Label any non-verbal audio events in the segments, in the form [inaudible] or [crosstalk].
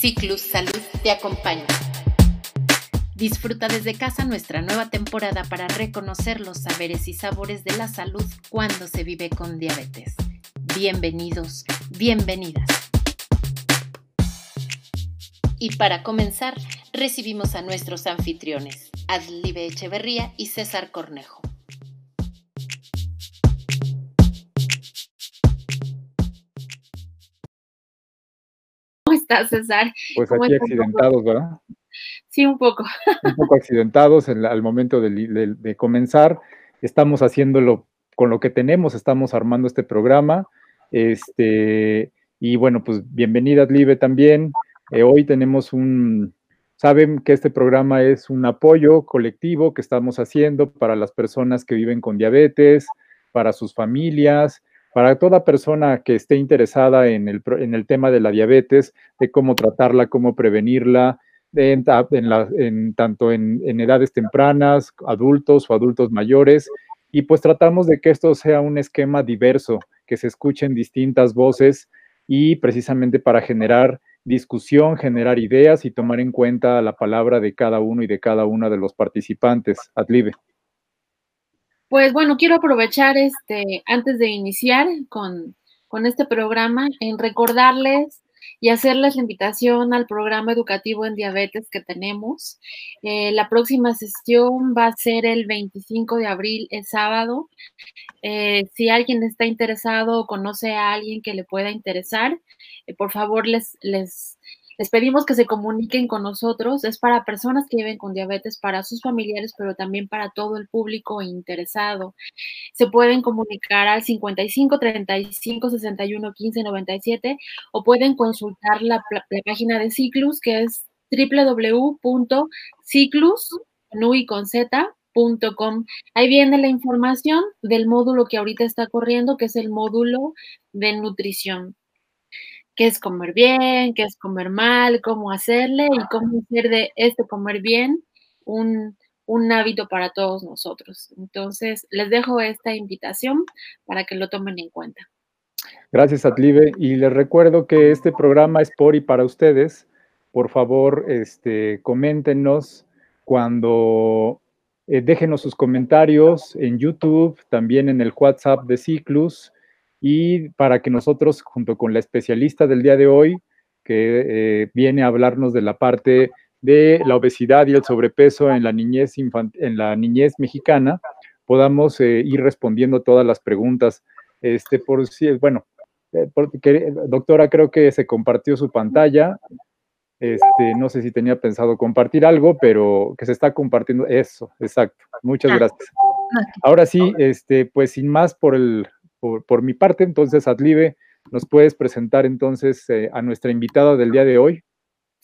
Ciclus Salud te acompaña. Disfruta desde casa nuestra nueva temporada para reconocer los saberes y sabores de la salud cuando se vive con diabetes. Bienvenidos, bienvenidas. Y para comenzar, recibimos a nuestros anfitriones, Adlibe Echeverría y César Cornejo. [laughs] ¿Cómo estás, César? Pues aquí accidentados, ¿verdad? Sí, un poco. [laughs] Un poco accidentados al momento de, comenzar. Estamos haciéndolo con lo que tenemos, estamos armando este programa. Este, y bueno, pues bienvenida, Live, también. Eh, hoy tenemos un, saben que este programa es un apoyo colectivo que estamos haciendo para las personas que viven con diabetes, para sus familias, para toda persona que esté interesada en el, en el tema de la diabetes, de cómo tratarla, cómo prevenirla, en, tanto en, en, edades tempranas, adultos o adultos mayores. Y pues tratamos de que esto sea un esquema diverso, que se escuchen distintas voces y precisamente para generar discusión, generar ideas y tomar en cuenta la palabra de cada uno y de cada una de los participantes. Adlibe. Pues bueno, quiero aprovechar este, antes de iniciar con, este programa, en recordarles y hacerles la invitación al programa educativo en diabetes que tenemos. Eh, la próxima sesión va a ser el 25 de abril, el sábado. Eh, si alguien está interesado o conoce a alguien que le pueda interesar, eh, por favor les, les les pedimos que se comuniquen con nosotros. Es para personas que viven con diabetes, para sus familiares, pero también para todo el público interesado. Se pueden comunicar al 55 35 61 15 97 o pueden consultar la, página de Ciclus, que es www.ciclus.com. Ahí viene la información del módulo que ahorita está corriendo, que es el módulo de nutrición qué es comer bien, qué es comer mal, cómo hacerle y cómo hacer de este comer bien un, hábito para todos nosotros. Entonces, les dejo esta invitación para que lo tomen en cuenta. Gracias, Atlive. Y les recuerdo que este programa es por y para ustedes. Por favor, este, coméntenos cuando eh, déjenos sus comentarios en YouTube, también en el WhatsApp de Ciclus y para que nosotros, junto con la especialista del día de hoy, que eh, viene a hablarnos de la parte de la obesidad y el sobrepeso en la niñez, en la niñez mexicana, podamos eh, ir respondiendo todas las preguntas. Este, por si, bueno, eh, doctora, creo que se compartió su pantalla. Este, no sé si tenía pensado compartir algo, pero que se está compartiendo. Eso, exacto. Muchas ah. gracias. Ahora sí, este, pues sin más por el, por, mi parte. Entonces, Adlibe, ¿nos puedes presentar entonces eh, a nuestra invitada del día de hoy?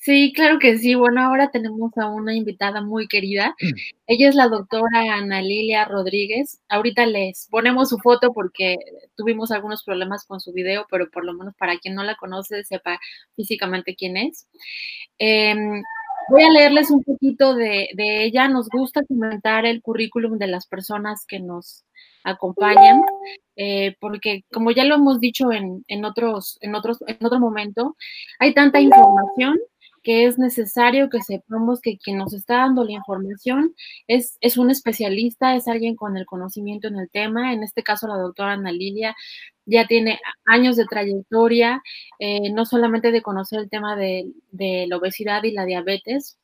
Sí, claro que sí. Bueno, ahora tenemos a una invitada muy querida. [clears throat] Ella es la doctora Ana Lilia Rodríguez. Ahorita les ponemos su foto porque tuvimos algunos problemas con su video, pero por lo menos para quien no la conoce, sepa físicamente quién es. Em, voy a leerles un poquito de, de ella. Nos gusta comentar el currículum de las personas que nos acompañan, eh, porque como ya lo hemos dicho en, en, otros, en, otros, en otro momento, hay tanta información que es necesario que sepamos que quien nos está dando la información es, es un especialista, es alguien con el conocimiento en el tema. En este caso, la doctora Ana Lilia ya tiene años de trayectoria, eh, no solamente de conocer el tema de, de, la obesidad y la diabetes,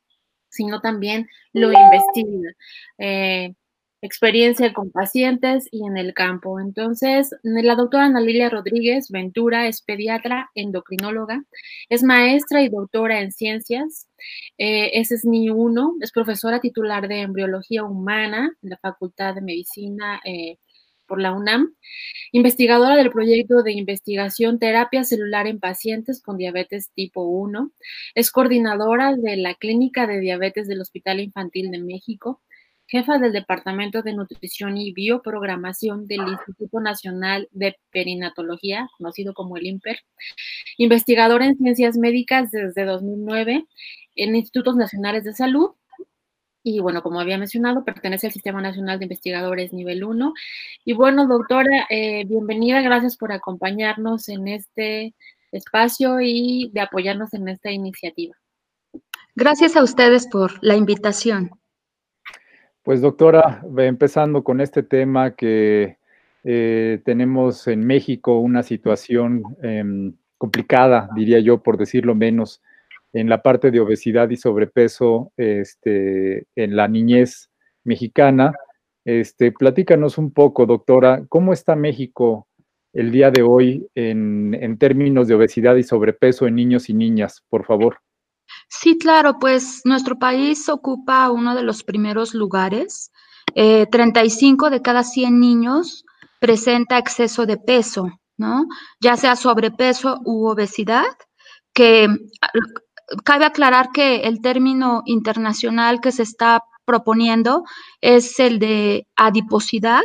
sino también lo investiga. Eh, experiencia con pacientes y en el campo. Entonces, la doctora Ana Lilia Rodríguez Ventura es pediatra, endocrinóloga, es maestra y doctora en ciencias, eh, es SNI 1, es profesora titular de embriología humana en la Facultad de Medicina eh, por la UNAM, investigadora del proyecto de investigación terapia celular en pacientes con diabetes tipo 1, es coordinadora de la Clínica de Diabetes del Hospital Infantil de México, jefa del Departamento de Nutrición y Bioprogramación del Instituto Nacional de Perinatología, conocido como el INPER, investigadora en ciencias médicas desde 2009 en Institutos Nacionales de Salud. Y bueno, como había mencionado, pertenece al Sistema Nacional de Investigadores Nivel 1. Y bueno, doctora, eh, bienvenida, gracias por acompañarnos en este espacio y de apoyarnos en esta iniciativa. Gracias a ustedes por la invitación. Pues doctora, empezando con este tema que eh, tenemos en México una situación em, complicada, diría yo, por decirlo menos, en la parte de obesidad y sobrepeso este, en la niñez mexicana. Este, platícanos un poco, doctora, ¿cómo está México el día de hoy en, en términos de obesidad y sobrepeso en niños y niñas, por favor? Sí, claro, pues nuestro país ocupa uno de los primeros lugares. 35 eh, de cada 100 niños presenta exceso de peso, ¿no? Ya sea sobrepeso u obesidad, que cabe aclarar que el término internacional que se está proponiendo es el de adiposidad,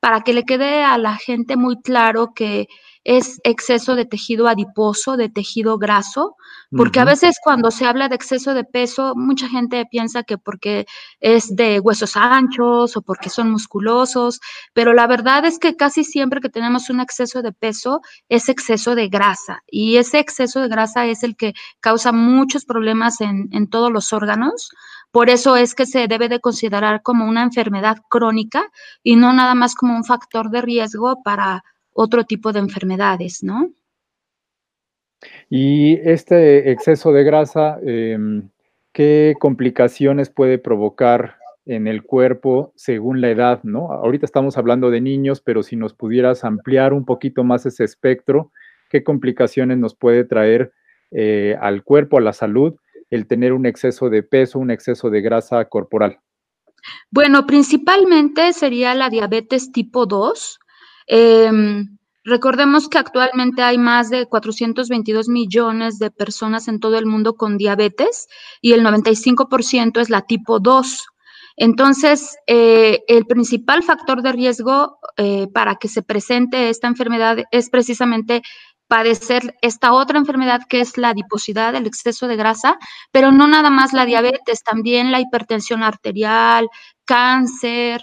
para que le quede a la gente muy claro que es exceso de tejido adiposo, de tejido graso, porque a veces cuando se habla de exceso de peso, mucha gente piensa que porque es de huesos anchos o porque son musculosos, pero la verdad es que casi siempre que tenemos un exceso de peso es exceso de grasa y ese exceso de grasa es el que causa muchos problemas en, en todos los órganos. Por eso es que se debe de considerar como una enfermedad crónica y no nada más como un factor de riesgo para otro tipo de enfermedades, ¿no? Y este exceso de grasa, em, ¿qué complicaciones puede provocar en el cuerpo según la edad, ¿no? Ahorita estamos hablando de niños, pero si nos pudieras ampliar un poquito más ese espectro, ¿qué complicaciones nos puede traer eh, al cuerpo, a la salud, el tener un exceso de peso, un exceso de grasa corporal? Bueno, principalmente sería la diabetes tipo 2, Em, recordemos que actualmente hay más de 422 millones de personas en todo el mundo con diabetes y el 95% es la tipo 2. Entonces, eh, el principal factor de riesgo eh, para que se presente esta enfermedad es precisamente padecer esta otra enfermedad que es la adiposidad, el exceso de grasa, pero no nada más la diabetes, también la hipertensión arterial, cáncer,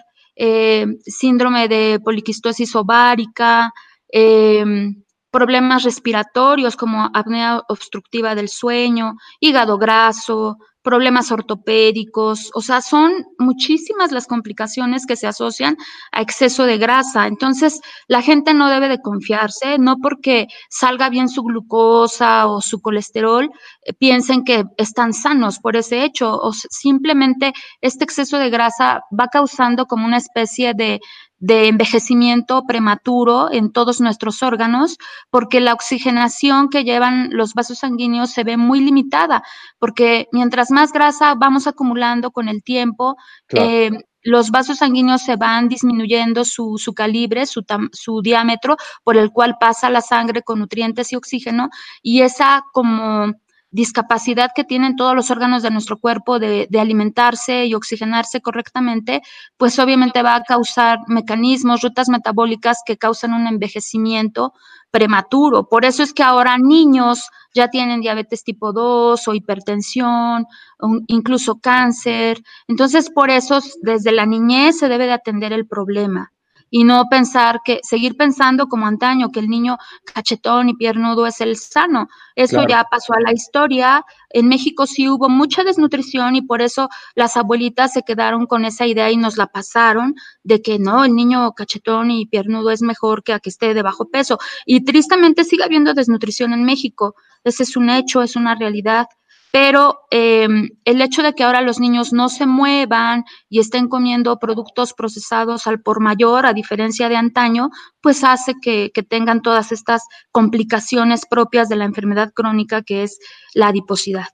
síndrome de poliquistosis ovárica, em, problemas respiratorios como apnea obstructiva del sueño, hígado graso, problemas ortopédicos, o sea, son muchísimas las complicaciones que se asocian a exceso de grasa. Entonces, la gente no debe de confiarse, no porque salga bien su glucosa o su colesterol, eh, piensen que están sanos por ese hecho, o simplemente este exceso de grasa va causando como una especie de de envejecimiento prematuro en todos nuestros órganos, porque la oxigenación que llevan los vasos sanguíneos se ve muy limitada, porque mientras más grasa vamos acumulando con el tiempo, eh, los vasos sanguíneos se van disminuyendo su, su calibre, su, su, diámetro, por el cual pasa la sangre con nutrientes y oxígeno, y esa como discapacidad que tienen todos los órganos de nuestro cuerpo de, alimentarse y oxigenarse correctamente, pues obviamente va a causar mecanismos, rutas metabólicas que causan un envejecimiento prematuro. Por eso es que ahora niños ya tienen diabetes tipo 2 o hipertensión, o incluso cáncer. Entonces, por eso desde la niñez se debe de atender el problema y no pensar que, seguir pensando como antaño, que el niño cachetón y piernudo es el sano. Eso ya pasó a la historia. En México sí hubo mucha desnutrición y por eso las abuelitas se quedaron con esa idea y nos la pasaron de que no, el niño cachetón y piernudo es mejor que a que esté de bajo peso. Y tristemente sigue habiendo desnutrición en México. Ese es un hecho, es una realidad pero em, el hecho de que ahora los niños no se muevan y estén comiendo productos procesados al por mayor, a diferencia de antaño, pues hace que, tengan todas estas complicaciones propias de la enfermedad crónica que es la adiposidad.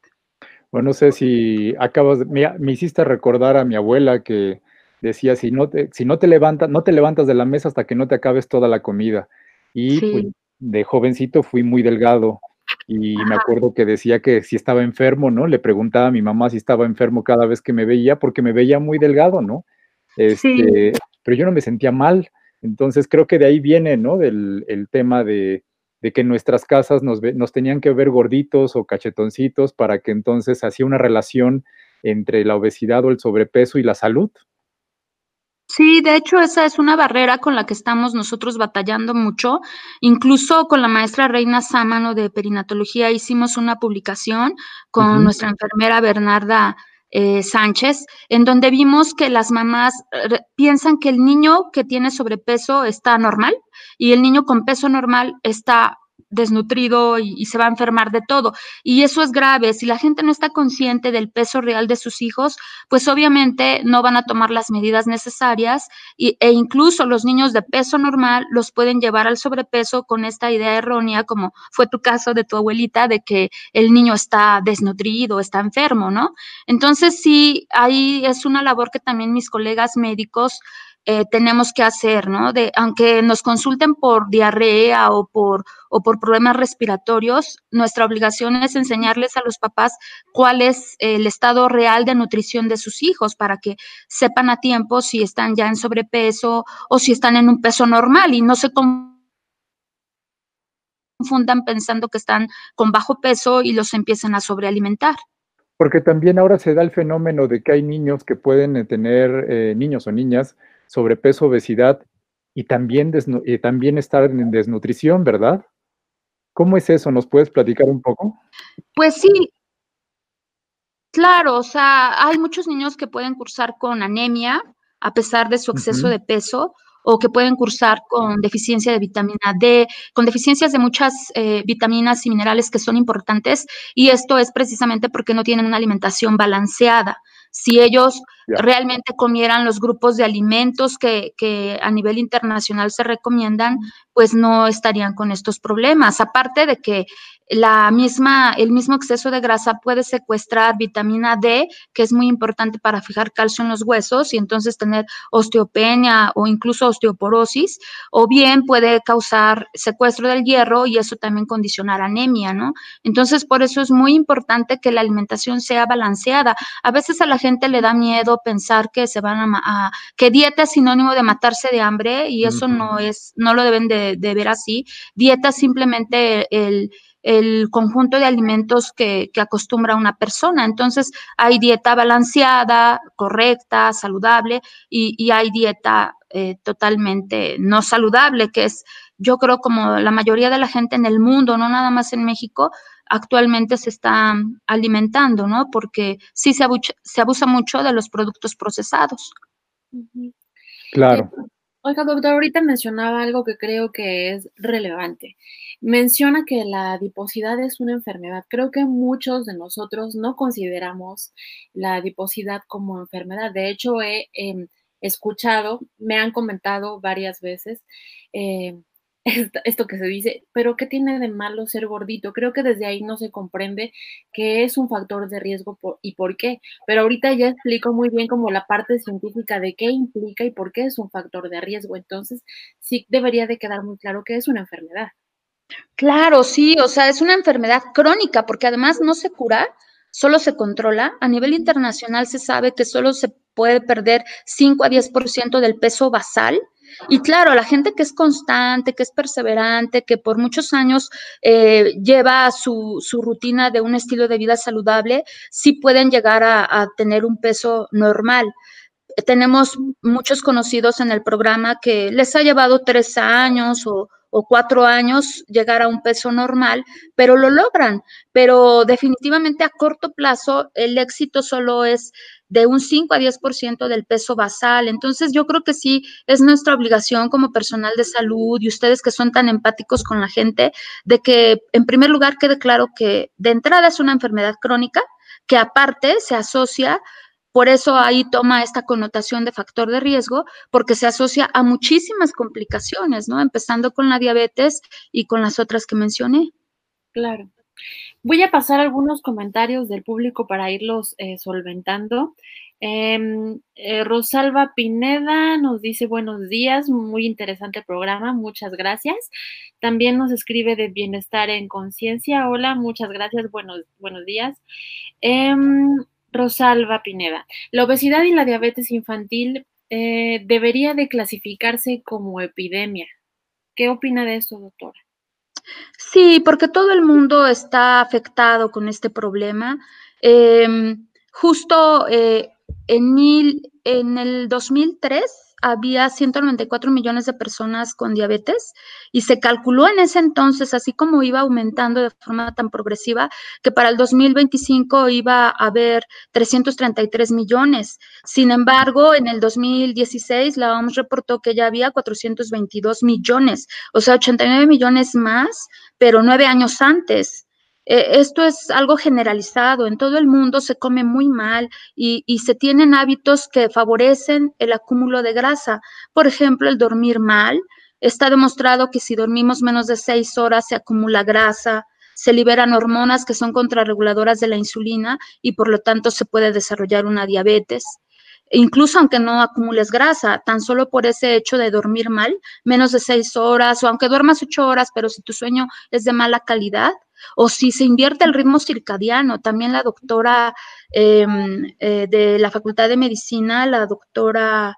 Bueno, no sé si acabas, de, me, hiciste recordar a mi abuela que decía, si no te, si no te levantas, no te levantas de la mesa hasta que no te acabes toda la comida. Y pues, de jovencito fui muy delgado y me acuerdo que decía que si estaba enfermo, ¿no? Le preguntaba a mi mamá si estaba enfermo cada vez que me veía, porque me veía muy delgado, ¿no? Este, Pero yo no me sentía mal. Entonces creo que de ahí viene, ¿no? Del el tema de, de que en nuestras casas nos, nos tenían que ver gorditos o cachetoncitos para que entonces hacía una relación entre la obesidad o el sobrepeso y la salud. Sí, de hecho esa es una barrera con la que estamos nosotros batallando mucho. Incluso con la maestra Reina Sámano de Perinatología hicimos una publicación con nuestra enfermera Bernarda eh, Sánchez, en donde vimos que las mamás eh, piensan que el niño que tiene sobrepeso está normal y el niño con peso normal está desnutrido y, se va a enfermar de todo. Y eso es grave. Si la gente no está consciente del peso real de sus hijos, pues obviamente no van a tomar las medidas necesarias e incluso los niños de peso normal los pueden llevar al sobrepeso con esta idea errónea, como fue tu caso de tu abuelita, de que el niño está desnutrido, está enfermo, ¿no? Entonces sí, ahí es una labor que también mis colegas médicos eh, tenemos que hacer, ¿no? De, aunque nos consulten por diarrea o por, o por problemas respiratorios, nuestra obligación es enseñarles a los papás cuál es el estado real de nutrición de sus hijos para que sepan a tiempo si están ya en sobrepeso o si están en un peso normal y no se confundan pensando que están con bajo peso y los empiezan a sobrealimentar. Porque también ahora se da el fenómeno de que hay niños que pueden eh, tener, eh, niños o niñas, sobrepeso, obesidad y también, también estar en desnutrición, ¿verdad? ¿Cómo es eso? ¿Nos puedes platicar un poco? Pues sí, claro, o sea, hay muchos niños que pueden cursar con anemia a pesar de su exceso de peso o que pueden cursar con deficiencia de vitamina D, con deficiencias de muchas eh, vitaminas y minerales que son importantes y esto es precisamente porque no tienen una alimentación balanceada. Si ellos realmente comieran los grupos de alimentos que, que, a nivel internacional se recomiendan, pues no estarían con estos problemas. Aparte de que la misma, el mismo exceso de grasa puede secuestrar vitamina D, que es muy importante para fijar calcio en los huesos y entonces tener osteopenia o incluso osteoporosis, o bien puede causar secuestro del hierro y eso también condicionar anemia, ¿no? Entonces, por eso es muy importante que la alimentación sea balanceada. A veces a la gente le da miedo pensar que se van a, que dieta es sinónimo de matarse de hambre y eso no es, no lo deben de, de ver así. Dieta es simplemente el el conjunto de alimentos que, acostumbra una persona. Entonces, hay dieta balanceada, correcta, saludable, y, hay dieta eh, totalmente no saludable, que es, yo creo, como la mayoría de la gente en el mundo, no nada más en México, actualmente se está alimentando, ¿no? Porque sí se, se abusa mucho de los productos procesados. Claro. Oiga, doctor, ahorita mencionaba algo que creo que es relevante. Menciona que la adiposidad es una enfermedad. Creo que muchos de nosotros no consideramos la adiposidad como enfermedad. De hecho, he em, escuchado, me han comentado varias veces eh, esto, que se dice, pero ¿qué tiene de malo ser gordito? Creo que desde ahí no se comprende que es un factor de riesgo y por qué. Pero ahorita ya explico muy bien como la parte científica de qué implica y por qué es un factor de riesgo. Entonces, sí debería de quedar muy claro que es una enfermedad. Claro, sí, o sea, es una enfermedad crónica porque además no se cura, solo se controla. A nivel internacional se sabe que solo se puede perder 5 a 10% del peso basal y claro, la gente que es constante, que es perseverante, que por muchos años eh, lleva su, rutina de un estilo de vida saludable, sí pueden llegar a, tener un peso normal tenemos muchos conocidos en el programa que les ha llevado tres años o, cuatro años llegar a un peso normal, pero lo logran. Pero definitivamente a corto plazo el éxito solo es de un 5 a 10% del peso basal. Entonces, yo creo que sí es nuestra obligación como personal de salud y ustedes que son tan empáticos con la gente, de que en primer lugar quede claro que de entrada es una enfermedad crónica, que aparte se asocia por eso ahí toma esta connotación de factor de riesgo, porque se asocia a muchísimas complicaciones, ¿no? Empezando con la diabetes y con las otras que mencioné. Claro. Voy a pasar algunos comentarios del público para irlos eh, solventando. Em, eh, Rosalba Pineda nos dice buenos días, muy interesante programa, muchas gracias. También nos escribe de Bienestar en Conciencia, hola, muchas gracias, buenos, buenos días. Em, Rosalba Pineda, la obesidad y la diabetes infantil eh, debería de clasificarse como epidemia. ¿Qué opina de esto, doctora? Sí, porque todo el mundo está afectado con este problema. Em, justo eh, en, mil, en el 2003 había 194 millones de personas con diabetes y se calculó en ese entonces, así como iba aumentando de forma tan progresiva, que para el 2025 iba a haber 333 millones. Sin embargo, en el 2016 la OMS reportó que ya había 422 millones, o sea, 89 millones más, pero nueve años antes. Eh, esto es algo generalizado, en todo el mundo se come muy mal y, y, se tienen hábitos que favorecen el acúmulo de grasa. Por ejemplo, el dormir mal. Está demostrado que si dormimos menos de seis horas se acumula grasa, se liberan hormonas que son contrarreguladoras de la insulina y por lo tanto se puede desarrollar una diabetes incluso aunque no acumules grasa, tan solo por ese hecho de dormir mal, menos de seis horas, o aunque duermas ocho horas, pero si tu sueño es de mala calidad, o si se invierte el ritmo circadiano. También la doctora em, eh, de la Facultad de Medicina, la doctora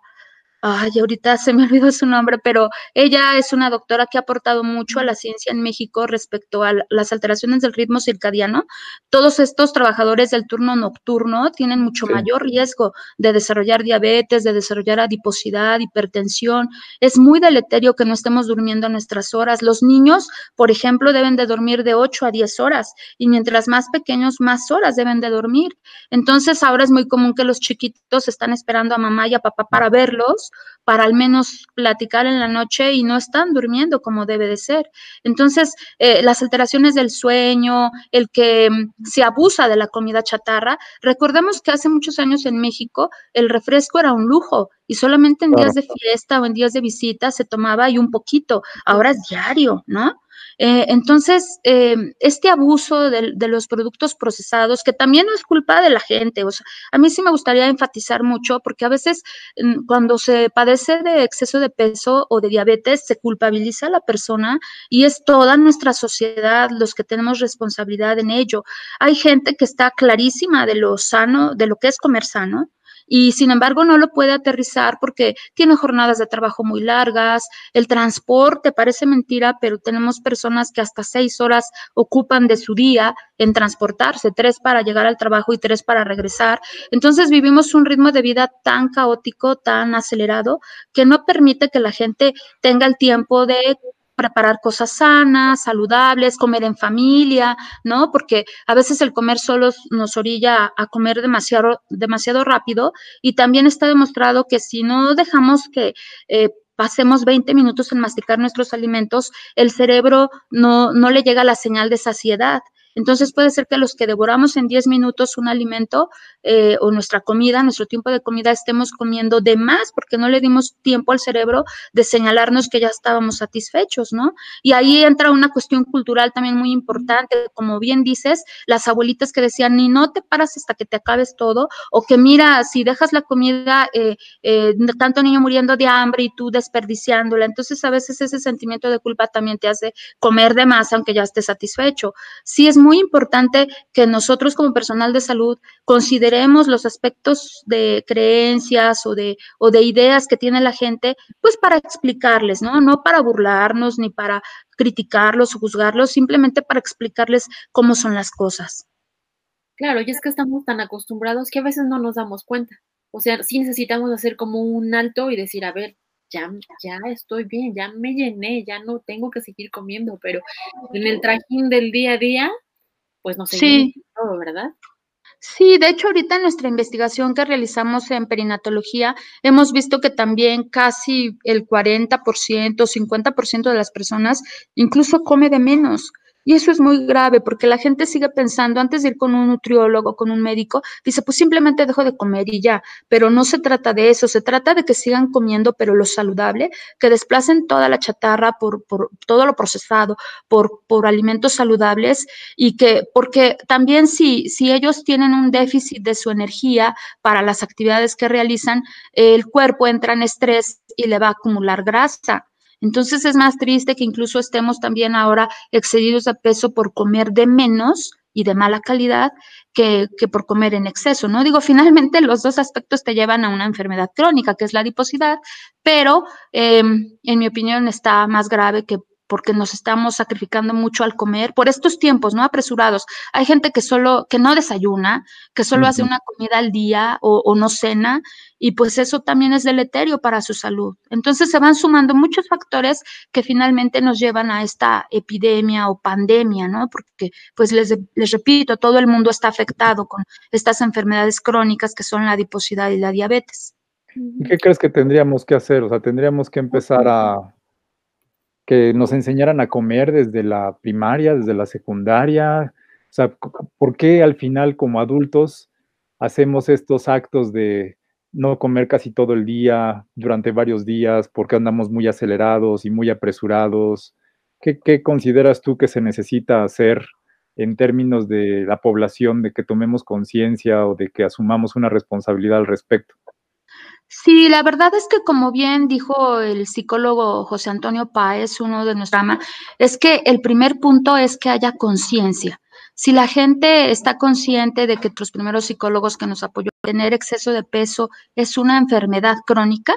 ay, ahorita se me [laughs] olvidó su nombre, pero ella es una doctora que ha aportado mucho a la ciencia en México respecto a las alteraciones del ritmo circadiano. Todos estos trabajadores del turno nocturno tienen mucho mayor riesgo de desarrollar diabetes, de desarrollar adiposidad, hipertensión. Es muy deleterio que no estemos durmiendo a nuestras horas. Los niños, por ejemplo, deben de dormir de 8 a 10 horas y mientras más pequeños, más horas deben de dormir. Entonces, ahora es muy común que los chiquitos están esperando a mamá y a papá para verlos para al menos platicar en la noche y no están durmiendo como debe de ser. Entonces, eh, las alteraciones del sueño, el que mm, se abusa de la comida chatarra, recordemos que hace muchos años en México el refresco era un lujo y solamente en días de fiesta o en días de visita se tomaba y un poquito, ahora es diario, ¿no? Eh, entonces, eh, este abuso de, los productos procesados, que también no es culpa de la gente, o sea, a mí sí me gustaría enfatizar mucho, porque a veces mm, cuando se padece de exceso de peso o de diabetes, se culpabiliza a la persona y es toda nuestra sociedad los que tenemos responsabilidad en ello. Hay gente que está clarísima de lo sano, de lo que es comer sano, y sin embargo no lo puede aterrizar porque tiene jornadas de trabajo muy largas, el transporte parece mentira, pero tenemos personas que hasta seis horas ocupan de su día en transportarse, tres para llegar al trabajo y tres para regresar. Entonces vivimos un ritmo de vida tan caótico, tan acelerado, que no permite que la gente tenga el tiempo de preparar cosas sanas, saludables, comer en familia, ¿no? Porque a veces el comer solo nos orilla a comer demasiado, demasiado rápido y también está demostrado que si no dejamos que eh, pasemos 20 minutos en masticar nuestros alimentos, el cerebro no, no le llega la señal de saciedad. Entonces puede ser que los que devoramos en 10 minutos un alimento eh, o nuestra comida, nuestro tiempo de comida, estemos comiendo de más porque no le dimos tiempo al cerebro de señalarnos que ya estábamos satisfechos, ¿no? Y ahí entra una cuestión cultural también muy importante, como bien dices, las abuelitas que decían, ni no te paras hasta que te acabes todo, o que mira, si dejas la comida, eh, eh, tanto niño muriendo de hambre y tú desperdiciándola, entonces a veces ese sentimiento de culpa también te hace comer de más aunque ya estés satisfecho. Sí es importante que nosotros como personal de salud consideremos los aspectos de creencias o de, o de ideas que tiene la gente, pues para explicarles, ¿no? No para burlarnos ni para criticarlos o juzgarlos, simplemente para explicarles cómo son las cosas. Claro, y es que estamos tan acostumbrados que a veces no nos damos cuenta. O sea, sí necesitamos hacer como un alto y decir, a ver, ya, ya estoy bien, ya me llené, ya no tengo que seguir comiendo, pero en el trajín del día a día, pues no sé sí. todo, ¿verdad? Sí, de hecho ahorita en nuestra investigación que realizamos en perinatología hemos visto que también casi el 40%, 50% de las personas incluso come de menos. Y eso es muy grave porque la gente sigue pensando, antes de ir con un nutriólogo, con un médico, dice, pues simplemente dejo de comer y ya. Pero no se trata de eso, se trata de que sigan comiendo, pero lo saludable, que desplacen toda la chatarra por, por todo lo procesado, por, por alimentos saludables y que, porque también si, si ellos tienen un déficit de su energía para las actividades que realizan, el cuerpo entra en estrés y le va a acumular grasa. Entonces es más triste que incluso estemos también ahora excedidos de peso por comer de menos y de mala calidad que, por comer en exceso, ¿no? Digo, finalmente los dos aspectos te llevan a una enfermedad crónica, que es la adiposidad, pero em, en mi opinión está más grave que porque nos estamos sacrificando mucho al comer por estos tiempos, ¿no? Apresurados. Hay gente que solo, que no desayuna, que solo hace una comida al día o, o, no cena, y pues eso también es deleterio para su salud. Entonces se van sumando muchos factores que finalmente nos llevan a esta epidemia o pandemia, ¿no? Porque, pues les, les repito, todo el mundo está afectado con estas enfermedades crónicas que son la adiposidad y la diabetes. ¿Y qué crees que tendríamos que hacer? O sea, tendríamos que empezar a que nos enseñaran a comer desde la primaria, desde la secundaria. O sea, ¿por qué al final como adultos hacemos estos actos de no comer casi todo el día, durante varios días, porque andamos muy acelerados y muy apresurados? ¿Qué, qué consideras tú que se necesita hacer en términos de la población, de que tomemos conciencia o de que asumamos una responsabilidad al respecto? Sí, la verdad es que como bien dijo el psicólogo José Antonio Páez, uno de nuestra ama, es que el primer punto es que haya conciencia. Si la gente está consciente de que los primeros psicólogos que nos apoyó, tener exceso de peso es una enfermedad crónica,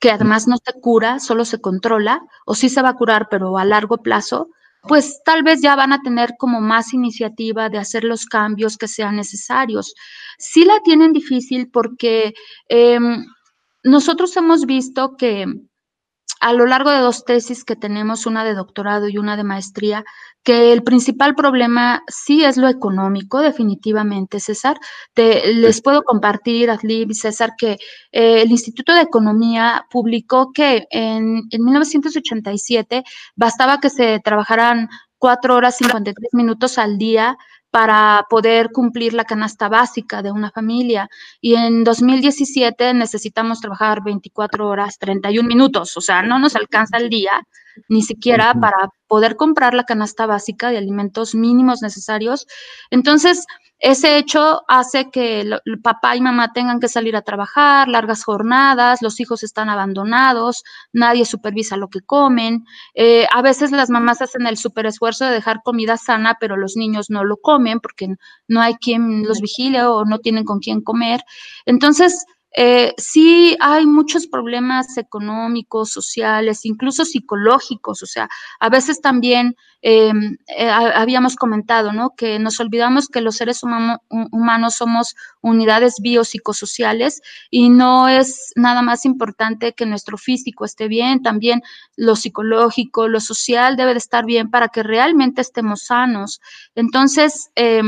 que además no se cura, solo se controla, o sí se va a curar, pero a largo plazo, pues tal vez ya van a tener como más iniciativa de hacer los cambios que sean necesarios. Sí la tienen difícil porque eh, nosotros hemos visto que a lo largo de dos tesis que tenemos, una de doctorado y una de maestría, que el principal problema sí es lo económico, definitivamente, César. Te, les puedo compartir, Adlib y César, que eh, el Instituto de Economía publicó que en, en 1987 bastaba que se trabajaran cuatro horas 53 minutos al día para poder cumplir la canasta básica de una familia. Y en 2017 necesitamos trabajar 24 horas 31 minutos, o sea, no nos alcanza el día ni siquiera para poder comprar la canasta básica de alimentos mínimos necesarios. Entonces, ese hecho hace que el papá y mamá tengan que salir a trabajar, largas jornadas, los hijos están abandonados, nadie supervisa lo que comen. Eh, a veces las mamás hacen el super esfuerzo de dejar comida sana, pero los niños no lo comen porque no hay quien los vigile o no tienen con quién comer. Entonces, eh, sí hay muchos problemas económicos, sociales, incluso psicológicos. O sea, a veces también em, eh, habíamos comentado, ¿no? Que nos olvidamos que los seres humanos somos unidades biopsicosociales y no es nada más importante que nuestro físico esté bien, también lo psicológico, lo social debe de estar bien para que realmente estemos sanos. Entonces, eh,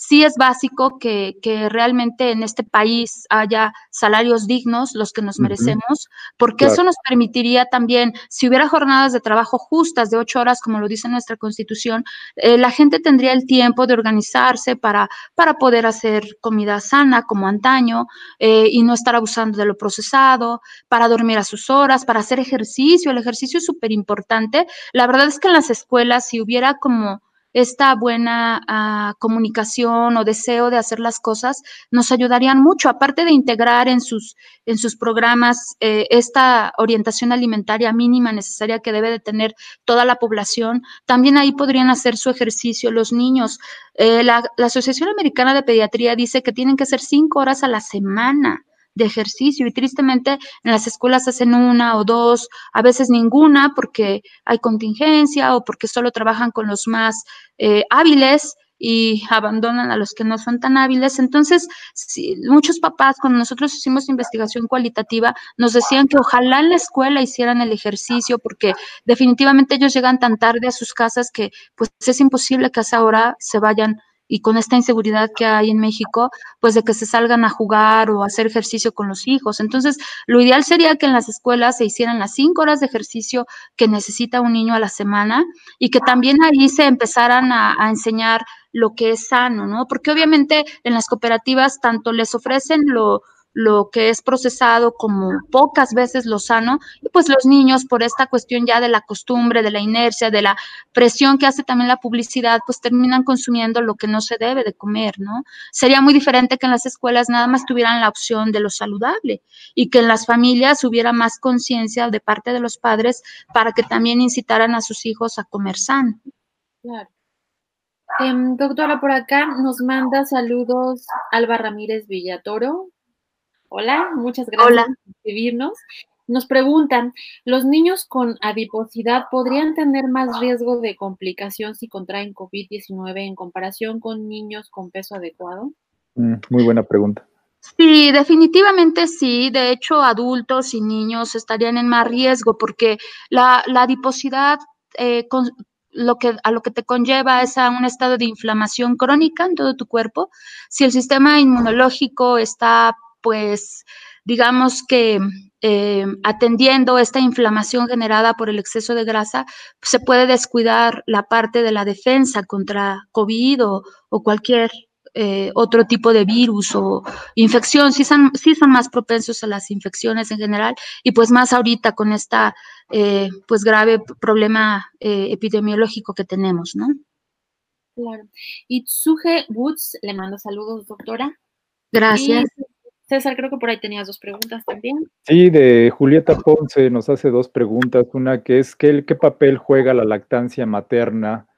sí es básico que, que, realmente en este país haya salarios dignos, los que nos merecemos, porque claro. eso nos permitiría también, si hubiera jornadas de trabajo justas de ocho horas, como lo dice nuestra constitución, eh, la gente tendría el tiempo de organizarse para, para poder hacer comida sana como antaño eh, y no estar abusando de lo procesado, para dormir a sus horas, para hacer ejercicio. El ejercicio es súper importante. La verdad es que en las escuelas, si hubiera como esta buena uh, comunicación o deseo de hacer las cosas nos ayudarían mucho, aparte de integrar en sus, en sus programas eh, esta orientación alimentaria mínima necesaria que debe de tener toda la población, también ahí podrían hacer su ejercicio los niños. Eh, la, la Asociación Americana de Pediatría dice que tienen que ser cinco horas a la semana de ejercicio y tristemente en las escuelas hacen una o dos, a veces ninguna porque hay contingencia o porque solo trabajan con los más eh, hábiles y abandonan a los que no son tan hábiles. Entonces, muchos papás, cuando nosotros hicimos investigación cualitativa, nos decían que ojalá en la escuela hicieran el ejercicio, porque definitivamente ellos llegan tan tarde a sus casas que pues es imposible que a esa hora se vayan y con esta inseguridad que hay en México, pues de que se salgan a jugar o a hacer ejercicio con los hijos. Entonces, lo ideal sería que en las escuelas se hicieran las cinco horas de ejercicio que necesita un niño a la semana y que también ahí se empezaran a, a enseñar lo que es sano, ¿no? Porque obviamente en las cooperativas tanto les ofrecen lo, lo que es procesado como pocas veces lo sano, y pues los niños por esta cuestión ya de la costumbre, de la inercia, de la presión que hace también la publicidad, pues terminan consumiendo lo que no se debe de comer, ¿no? Sería muy diferente que en las escuelas nada más tuvieran la opción de lo saludable y que en las familias hubiera más conciencia de parte de los padres para que también incitaran a sus hijos a comer sano. Claro. Eh, doctora, por acá nos manda saludos Alba Ramírez Villatoro, Hola, muchas gracias Hola. por escribirnos. Nos preguntan, ¿los niños con adiposidad podrían tener más riesgo de complicación si contraen COVID-19 en comparación con niños con peso adecuado? Mm, muy buena pregunta. Sí, definitivamente sí. De hecho, adultos y niños estarían en más riesgo porque la, adiposidad eh, lo que, a lo que te conlleva es a un estado de inflamación crónica en todo tu cuerpo. Si el sistema inmunológico está, pues, digamos que eh, atendiendo esta inflamación generada por el exceso de grasa, se puede descuidar la parte de la defensa contra COVID o, cualquier eh, otro tipo de virus o infección, sí son, sí son más propensos a las infecciones en general y pues más ahorita con esta eh, pues grave problema epidemiológico que tenemos, ¿no? Claro. Y Tsuge Woods le mando saludos, doctora. Gracias. César, creo que por ahí tenías dos preguntas también. Sí, de Julieta Ponce nos hace dos preguntas. Una que es, ¿qué, qué papel juega la lactancia materna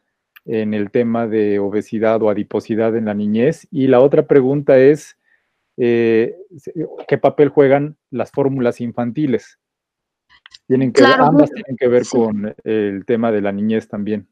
en el tema de obesidad o adiposidad en la niñez? Y la otra pregunta es, eh, ¿qué papel juegan las fórmulas infantiles? Tienen que ambas tienen que ver con el tema de la niñez también.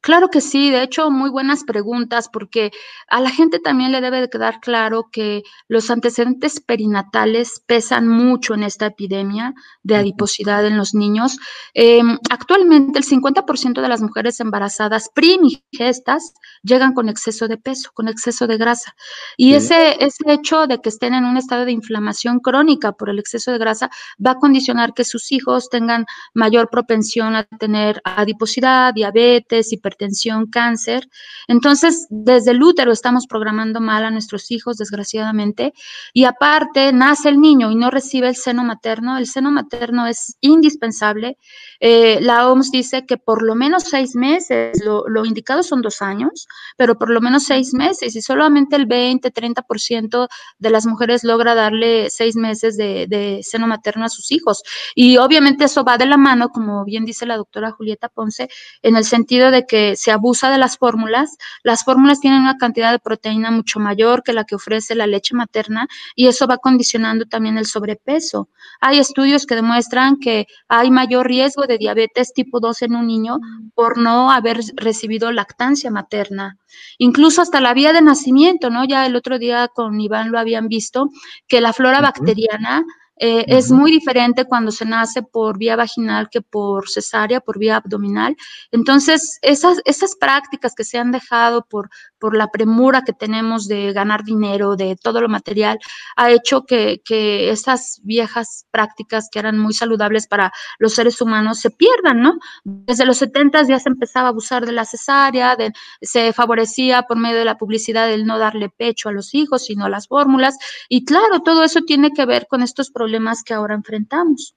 Claro que sí, de hecho, muy buenas preguntas, porque a la gente también le debe de quedar claro que los antecedentes perinatales pesan mucho en esta epidemia de adiposidad en los niños. Em, actualmente, el 50% de las mujeres embarazadas primigestas llegan con exceso de peso, con exceso de grasa. Y ese, ese hecho de que estén en un estado de inflamación crónica por el exceso de grasa va a condicionar que sus hijos tengan mayor propensión a tener adiposidad, diabetes, hipertensión, cáncer. Entonces, desde el útero estamos programando mal a nuestros hijos, desgraciadamente, y aparte nace el niño y no recibe el seno materno. El seno materno es indispensable. Eh, la OMS dice que por lo menos seis meses, lo, indicado son dos años, pero por lo menos seis meses y solamente el 20, 30% de las mujeres logra darle seis meses de, de seno materno a sus hijos. Y obviamente eso va de la mano, como bien dice la doctora Julieta Ponce, en el sentido de que se abusa de las fórmulas. Las fórmulas tienen una cantidad de proteína mucho mayor que la que ofrece la leche materna y eso va condicionando también el sobrepeso. Hay estudios que demuestran que hay mayor riesgo de diabetes tipo 2 en un niño por no haber recibido lactancia materna. Incluso hasta la vía de nacimiento, ¿no? Ya el otro día con Iván lo habían visto, que la flora bacteriana eh, es muy diferente cuando se nace por vía vaginal que por cesárea, por vía abdominal. Entonces, esas, esas prácticas que se han dejado por, por la premura que tenemos de ganar dinero, de todo lo material, ha hecho que, que esas viejas prácticas que eran muy saludables para los seres humanos se pierdan, ¿no? Desde los 70 ya se empezaba a abusar de la cesárea, se favorecía por medio de la publicidad el no darle pecho a los hijos, sino a las fórmulas. Y claro, todo eso tiene que ver con estos problemas problemas que ahora enfrentamos.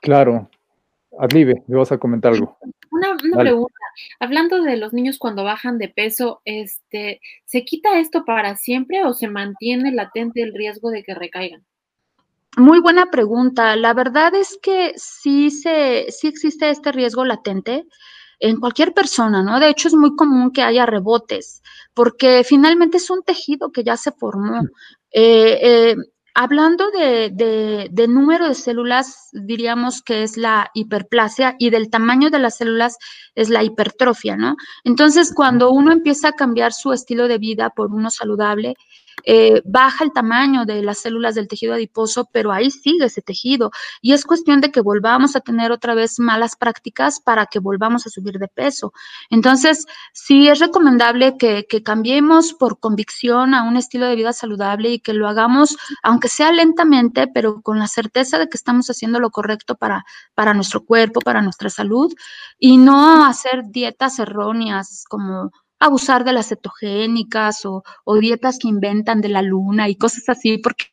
Claro. Adlibe, me vas a comentar algo. Una, pregunta. Hablando de los niños cuando bajan de peso, este, ¿se quita esto para siempre o se mantiene latente el riesgo de que recaigan? Muy buena pregunta. La verdad es que sí, se, sí existe este riesgo latente en cualquier persona, ¿no? De hecho, es muy común que haya rebotes, porque finalmente es un tejido que ya se formó. Mm. Eh, eh, Hablando de, número de células, diríamos que es la hiperplasia y del tamaño de las células es la hipertrofia, ¿no? Entonces, cuando uno empieza a cambiar su estilo de vida por uno saludable, eh, baja el tamaño de las células del tejido adiposo, pero ahí sigue ese tejido. Y es cuestión de que volvamos a tener otra vez malas prácticas para que volvamos a subir de peso. Entonces, sí es recomendable que, cambiemos por convicción a un estilo de vida saludable y que lo hagamos, aunque sea lentamente, pero con la certeza de que estamos haciendo lo correcto para, para nuestro cuerpo, para nuestra salud, y no hacer dietas erróneas como abusar de las cetogénicas o, dietas que inventan de la luna y cosas así, porque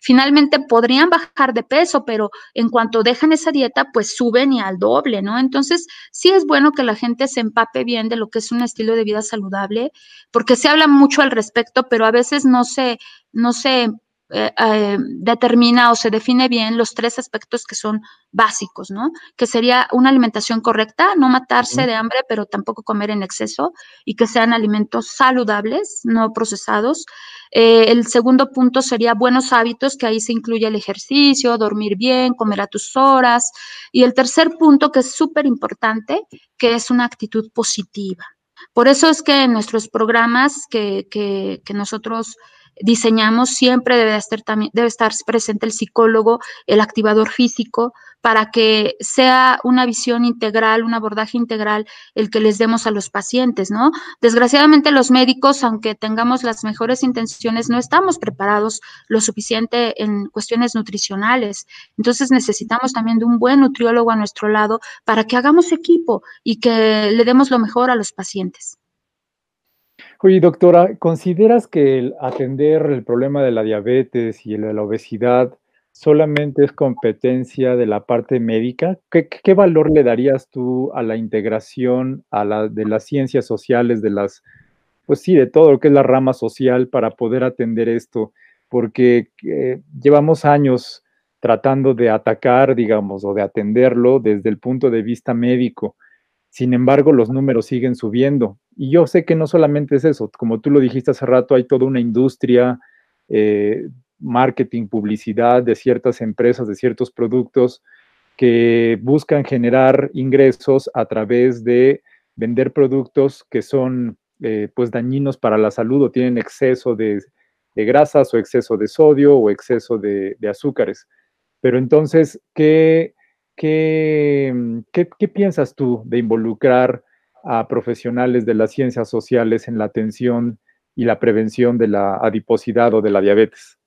finalmente podrían bajar de peso, pero en cuanto dejan esa dieta, pues suben y al doble, ¿no? Entonces, sí es bueno que la gente se empape bien de lo que es un estilo de vida saludable, porque se habla mucho al respecto, pero a veces no se, no se eh, eh, determina o se define bien los tres aspectos que son básicos, ¿no? Que sería una alimentación correcta, no matarse de hambre, pero tampoco comer en exceso y que sean alimentos saludables, no procesados. Eh, el segundo punto sería buenos hábitos, que ahí se incluye el ejercicio, dormir bien, comer a tus horas. Y el tercer punto, que es súper importante, que es una actitud positiva. Por eso es que en nuestros programas que, que, que nosotros diseñamos, siempre debe estar, debe estar presente el psicólogo, el activador físico, para que sea una visión integral, un abordaje integral el que les demos a los pacientes, ¿no? Desgraciadamente los médicos, aunque tengamos las mejores intenciones, no estamos preparados lo suficiente en cuestiones nutricionales. Entonces necesitamos también de un buen nutriólogo a nuestro lado para que hagamos equipo y que le demos lo mejor a los pacientes. Oye, doctora, ¿consideras que el atender el problema de la diabetes y el de la obesidad solamente es competencia de la parte médica? ¿Qué, valor le darías tú a la integración a la, de las ciencias sociales, de las, pues sí, de todo lo que es la rama social para poder atender esto? Porque eh, llevamos años tratando de atacar, digamos, o de atenderlo desde el punto de vista médico. Sin embargo, los números siguen subiendo. Y yo sé que no solamente es eso, como tú lo dijiste hace rato, hay toda una industria, eh, marketing, publicidad de ciertas empresas, de ciertos productos que buscan generar ingresos a través de vender productos que son eh, pues dañinos para la salud o tienen exceso de, grasas o exceso de sodio o exceso de, azúcares. Pero entonces, ¿qué, ¿Qué, qué, piensas tú de involucrar a profesionales de las ciencias sociales en la atención y la prevención de la adiposidad o de la diabetes?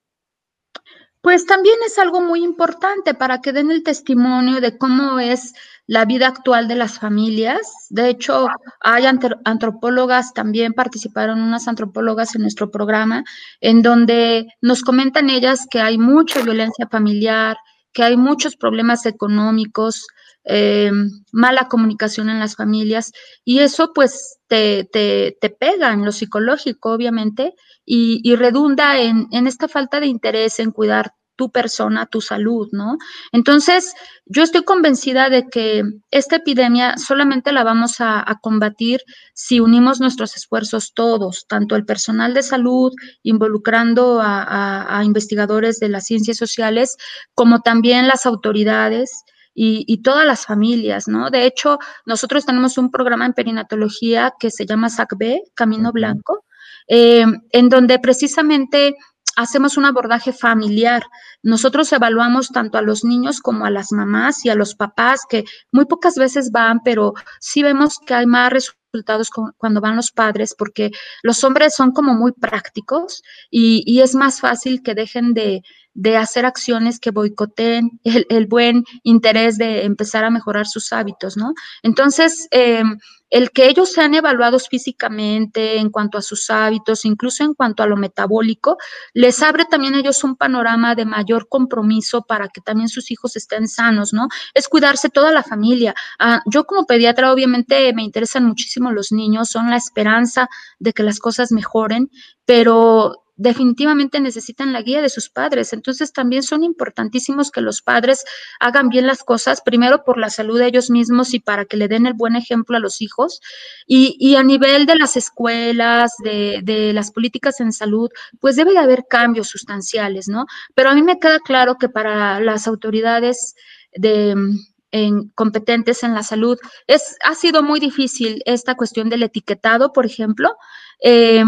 Pues también es algo muy importante para que den el testimonio de cómo es la vida actual de las familias. De hecho, hay antropólogas, también participaron unas antropólogas en nuestro programa, en donde nos comentan ellas que hay mucha violencia familiar, que hay muchos problemas económicos, eh, mala comunicación en las familias y eso pues te, te, te pega en lo psicológico, obviamente, y, y redunda en, en, esta falta de interés en cuidar tu persona, tu salud, ¿no? Entonces, yo estoy convencida de que esta epidemia solamente la vamos a, combatir si unimos nuestros esfuerzos todos, tanto el personal de salud, involucrando a, investigadores de las ciencias sociales, como también las autoridades. Y, todas las familias, ¿no? De hecho, nosotros tenemos un programa en perinatología que se llama SACB, Camino Blanco, eh, en donde precisamente hacemos un abordaje familiar. Nosotros evaluamos tanto a los niños como a las mamás y a los papás, que muy pocas veces van, pero sí vemos que hay más resultados cuando van los padres, porque los hombres son como muy prácticos y, y es más fácil que dejen de, de hacer acciones que boicoteen el, buen interés de empezar a mejorar sus hábitos, ¿no? Entonces, em, el que ellos sean evaluados físicamente en cuanto a sus hábitos, incluso en cuanto a lo metabólico, les abre también a ellos un panorama de mayor compromiso para que también sus hijos estén sanos, ¿no? Es cuidarse toda la familia. Ah, yo como pediatra, obviamente, me interesan muchísimo los niños, son la esperanza de que las cosas mejoren, pero definitivamente necesitan la guía de sus padres. Entonces también son importantísimos que los padres hagan bien las cosas, primero por la salud de ellos mismos y para que le den el buen ejemplo a los hijos. Y, a nivel de las escuelas, de, de, las políticas en salud, pues debe de haber cambios sustanciales, ¿no? Pero a mí me queda claro que para las autoridades de en, competentes en la salud. Es, ha sido muy difícil esta cuestión del etiquetado, por ejemplo. Eh,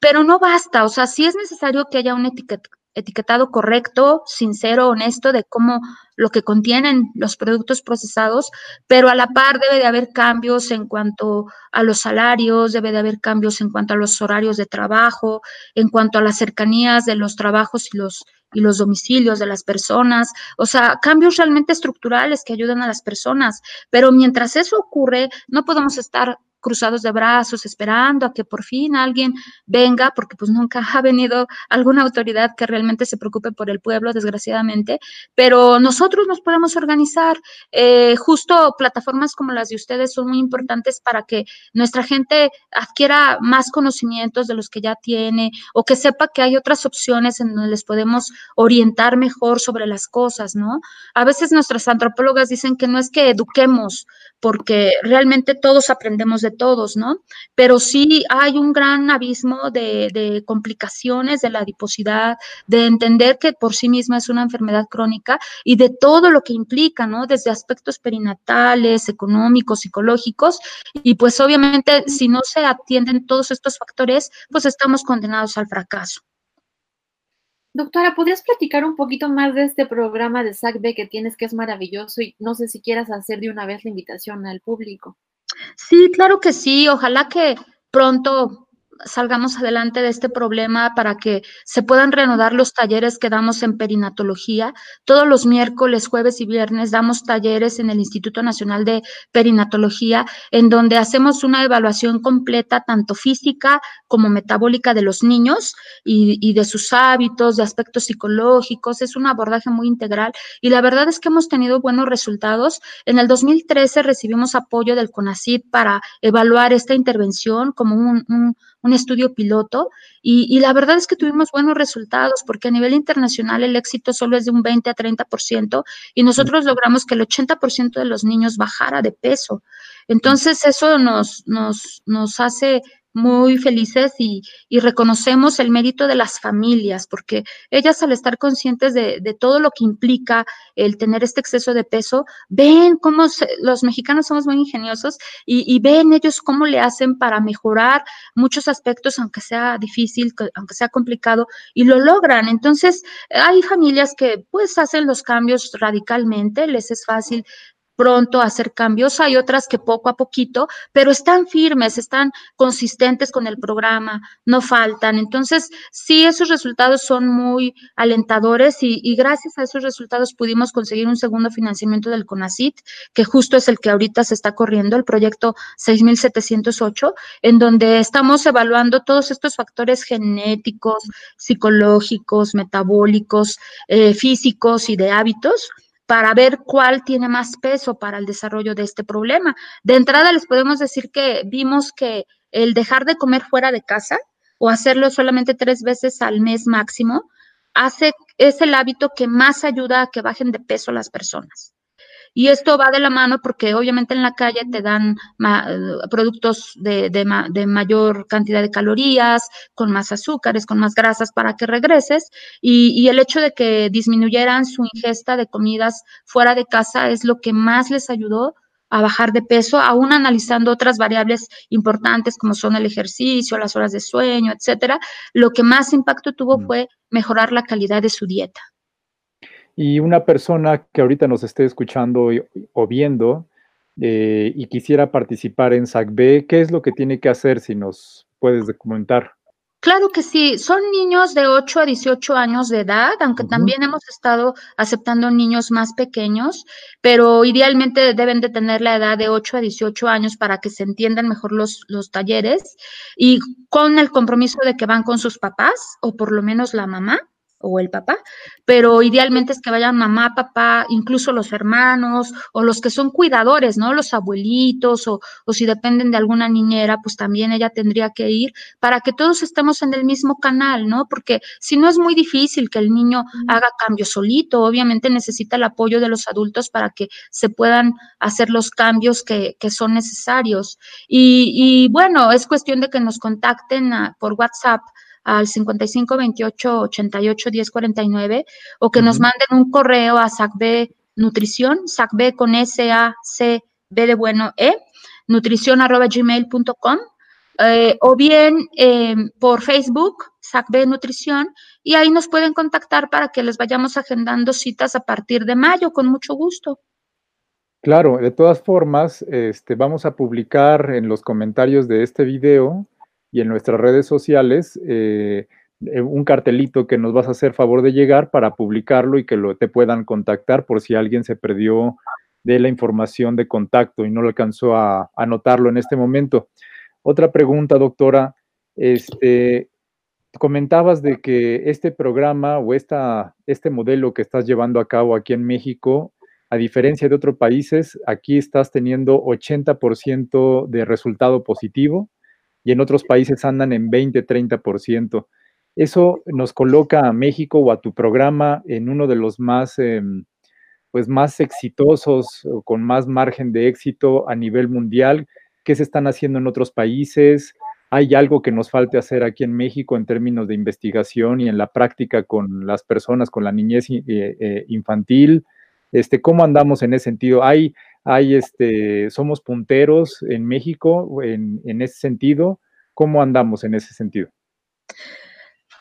pero no basta, o sea, sí es necesario que haya un etiquetado correcto, sincero, honesto de cómo lo que contienen los productos procesados, pero a la par debe de haber cambios en cuanto a los salarios, debe de haber cambios en cuanto a los horarios de trabajo, en cuanto a las cercanías de los trabajos y los y los domicilios de las personas, o sea, cambios realmente estructurales que ayudan a las personas, pero mientras eso ocurre, no podemos estar cruzados de brazos, esperando a que por fin alguien venga, porque pues nunca ha venido alguna autoridad que realmente se preocupe por el pueblo, desgraciadamente, pero nosotros nos podemos organizar. Eh, justo plataformas como las de ustedes son muy importantes para que nuestra gente adquiera más conocimientos de los que ya tiene o que sepa que hay otras opciones en donde les podemos orientar mejor sobre las cosas, ¿no? A veces nuestras antropólogas dicen que no es que eduquemos, porque realmente todos aprendemos de todos, ¿no? Pero sí hay un gran abismo de, complicaciones de la adiposidad, de entender que por sí misma es una enfermedad crónica y de todo lo que implica, ¿no? Desde aspectos perinatales, económicos, psicológicos, y pues obviamente si no se atienden todos estos factores, pues estamos condenados al fracaso. Doctora, ¿podrías platicar un poquito más de este programa de SACB que tienes que es maravilloso y no sé si quieras hacer de una vez la invitación al público? Sí, claro que sí. Ojalá que pronto salgamos adelante de este problema para que se puedan reanudar los talleres que damos en perinatología. Todos los miércoles, jueves y viernes damos talleres en el Instituto Nacional de Perinatología, en donde hacemos una evaluación completa, tanto física como metabólica de los niños y, de sus hábitos, de aspectos psicológicos. Es un abordaje muy integral y la verdad es que hemos tenido buenos resultados. En el 2013 recibimos apoyo del CONACYT para evaluar esta intervención como un un estudio piloto y, la verdad es que tuvimos buenos resultados porque a nivel internacional el éxito solo es de un 20 a 30% y nosotros logramos que el 80% de los niños bajara de peso. Entonces eso nos, nos, nos hace muy felices y, reconocemos el mérito de las familias, porque ellas al estar conscientes de, todo lo que implica el tener este exceso de peso, ven cómo los mexicanos somos muy ingeniosos y, ven ellos cómo le hacen para mejorar muchos aspectos, aunque sea difícil, aunque sea complicado, y lo logran. Entonces, hay familias que pues hacen los cambios radicalmente, les es fácil pronto hacer cambios, hay otras que poco a poquito, pero están firmes, están consistentes con el programa, no faltan. Entonces, sí, esos resultados son muy alentadores y, gracias a esos resultados pudimos conseguir un segundo financiamiento del CONACIT, que justo es el que ahorita se está corriendo, el proyecto 6708, en donde estamos evaluando todos estos factores genéticos, psicológicos, metabólicos, eh, físicos y de hábitos para ver cuál tiene más peso para el desarrollo de este problema. De entrada les podemos decir que vimos que el dejar de comer fuera de casa o hacerlo solamente tres veces al mes máximo, hace, es el hábito que más ayuda a que bajen de peso las personas. Y esto va de la mano porque obviamente en la calle te dan productos de, de, mayor cantidad de calorías, con más azúcares, con más grasas para que regreses. Y, y, el hecho de que disminuyeran su ingesta de comidas fuera de casa es lo que más les ayudó a bajar de peso, aún analizando otras variables importantes como son el ejercicio, las horas de sueño, etcétera. Lo que más impacto tuvo mm. fue mejorar la calidad de su dieta. Y una persona que ahorita nos esté escuchando o viendo eh, y quisiera participar en SACB, ¿qué es lo que tiene que hacer si nos puedes comentar? Claro que sí, son niños de 8 a 18 años de edad, aunque también hemos estado aceptando niños más pequeños, pero idealmente deben de tener la edad de 8 a 18 años para que se entiendan mejor los, los talleres y con el compromiso de que van con sus papás o por lo menos la mamá o el papá, pero idealmente es que vayan mamá, papá, incluso los hermanos o los que son cuidadores, ¿no? Los abuelitos o, o, si dependen de alguna niñera, pues también ella tendría que ir para que todos estemos en el mismo canal, ¿no? Porque si no es muy difícil que el niño haga cambios solito, obviamente necesita el apoyo de los adultos para que se puedan hacer los cambios que, que son necesarios. Y, y, bueno, es cuestión de que nos contacten por WhatsApp al 55 28 88 10 49 o que nos manden un correo a SACB Nutrición, SACB con S A C B de bueno E, nutrición arroba gmail.com eh, o bien em, por Facebook, SACB Nutrición, y ahí nos pueden contactar para que les vayamos agendando citas a partir de mayo, con mucho gusto. Claro, de todas formas, este, vamos a publicar en los comentarios de este video y en nuestras redes sociales eh, eh, un cartelito que nos vas a hacer favor de llegar para publicarlo y que lo, te puedan contactar por si alguien se perdió dé la información de contacto y no lo alcanzó a anotarlo en este momento. Otra pregunta, doctora. Este, comentabas de que este programa o esta, este modelo que estás llevando a cabo aquí en México, a diferencia de otros países, aquí estás teniendo 80% de resultado positivo y en otros países andan en 20, 30%. Eso nos coloca a México o a tu programa en uno de los más, em, pues más exitosos con más margen de éxito a nivel mundial. ¿Qué se están haciendo en otros países? ¿Hay algo que nos falte hacer aquí en México en términos de investigación y en la práctica con las personas, con la niñez eh, eh, infantil? Este, ¿Cómo andamos en ese sentido? ¿Hay, hay este, somos punteros en México en, en ese sentido? ¿Cómo andamos en ese sentido?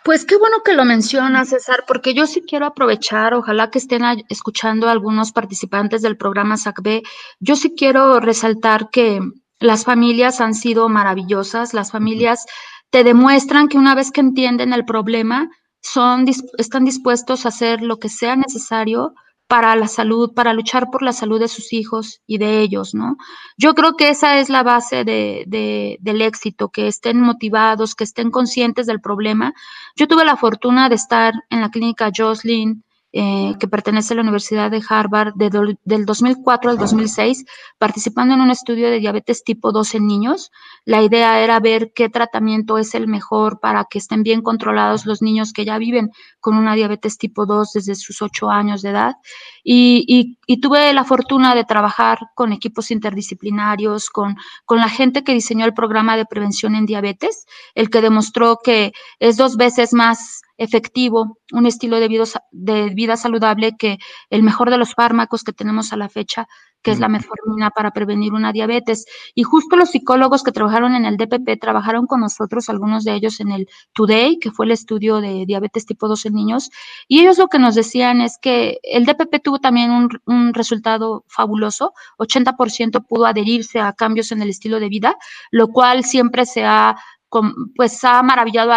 Pues qué bueno que lo mencionas, César, porque yo sí quiero aprovechar, ojalá que estén escuchando algunos participantes del programa SACB, yo sí quiero resaltar que las familias han sido maravillosas, las familias te demuestran que una vez que entienden el problema, son, están dispuestos a hacer lo que sea necesario para la salud, para luchar por la salud de sus hijos y de ellos, ¿no? Yo creo que esa es la base de, del éxito, que estén motivados, que estén conscientes del problema. Yo tuve la fortuna de estar en la clínica Jocelyn eh, que pertenece a la Universidad de Harvard del 2004 al 2006, participando en un estudio de diabetes tipo 2 en niños. La idea era ver qué tratamiento es el mejor para que estén bien controlados los niños que ya viven con una diabetes tipo 2 desde sus 8 años de edad. Y, tuve la fortuna de trabajar con equipos interdisciplinarios, con, con la gente que diseñó el programa de prevención en diabetes, el que demostró que es dos veces más efectivo, un estilo de vida, de vida saludable que el mejor de los fármacos que tenemos a la fecha, que es la metformina para prevenir una diabetes. Y justo los psicólogos que trabajaron en el DPP trabajaron con nosotros, algunos de ellos en el Today, que fue el estudio de diabetes tipo 2 en niños, y ellos lo que nos decían es que el DPP tuvo también un, un resultado fabuloso, 80% pudo adherirse a cambios en el estilo de vida, lo cual siempre se ha pues ha maravillado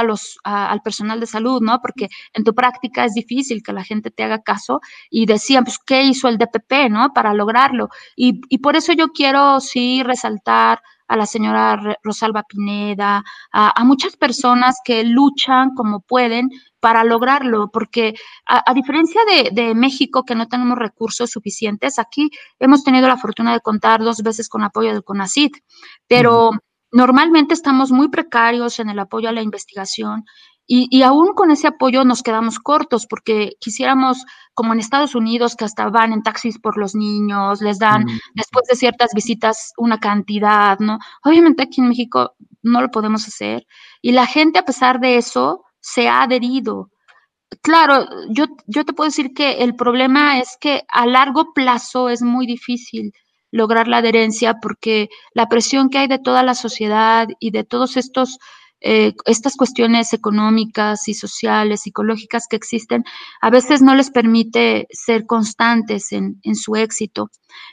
al personal de salud, ¿no? Porque en tu práctica es difícil que la gente te haga caso y decían, pues, ¿qué hizo el DPP, ¿no? Para lograrlo. Y, por eso yo quiero, sí, resaltar a la señora Rosalba Pineda, a, muchas personas que luchan como pueden para lograrlo, porque a, diferencia de, de, México, que no tenemos recursos suficientes, aquí hemos tenido la fortuna de contar dos veces con apoyo del CONACID, pero Normalmente estamos muy precarios en el apoyo a la investigación y, aún con ese apoyo nos quedamos cortos porque quisiéramos, como en Estados Unidos, que hasta van en taxis por los niños, les dan después de ciertas visitas una cantidad, ¿no? Obviamente aquí en México no lo podemos hacer y la gente a pesar de eso se ha adherido. Claro, yo, yo te puedo decir que el problema es que a largo plazo es muy difícil lograr la adherencia porque la presión que hay de toda la sociedad y de todos estos eh, estas cuestiones económicas y sociales, psicológicas que existen, a veces no les permite ser constantes en, en su éxito.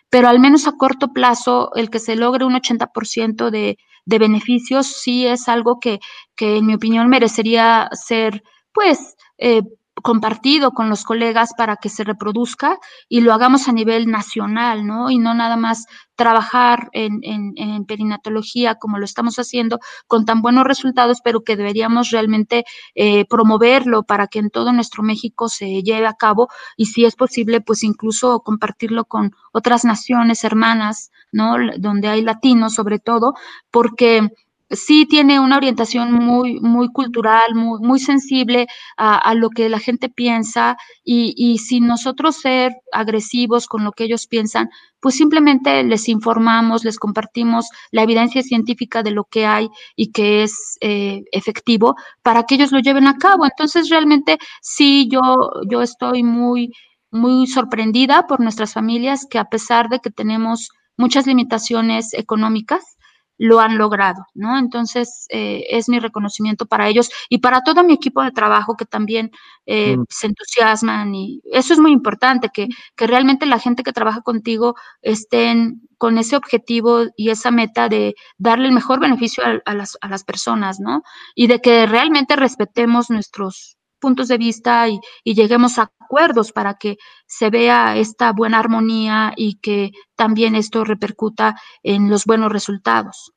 Pero al menos a corto plazo, el que se logre un 80% de, de beneficios sí es algo que, que, en mi opinión, merecería ser, pues, eh, compartido con los colegas para que se reproduzca y lo hagamos a nivel nacional, ¿no? Y no nada más trabajar en, en, perinatología como lo estamos haciendo con tan buenos resultados, pero que deberíamos realmente eh, promoverlo para que en todo nuestro México se lleve a cabo y si es posible, pues incluso compartirlo con otras naciones hermanas, ¿no? Donde hay latinos sobre todo, porque sí tiene una orientación muy, muy cultural, muy, muy sensible a, lo que la gente piensa y, y sin nosotros ser agresivos con lo que ellos piensan, pues simplemente les informamos, les compartimos la evidencia científica de lo que hay y que es eh, efectivo para que ellos lo lleven a cabo. Entonces, realmente sí, yo, yo estoy muy, muy sorprendida por nuestras familias que a pesar de que tenemos muchas limitaciones económicas, lo han logrado, ¿no? Entonces, eh, es mi reconocimiento para ellos y para todo mi equipo de trabajo que también eh, mm. se entusiasman y eso es muy importante, que, que, realmente la gente que trabaja contigo estén con ese objetivo y esa meta de darle el mejor beneficio a, las, a las personas, ¿no? Y de que realmente respetemos nuestros puntos de vista y, y lleguemos a acuerdos para que se vea esta buena armonía y que también esto repercuta en los buenos resultados.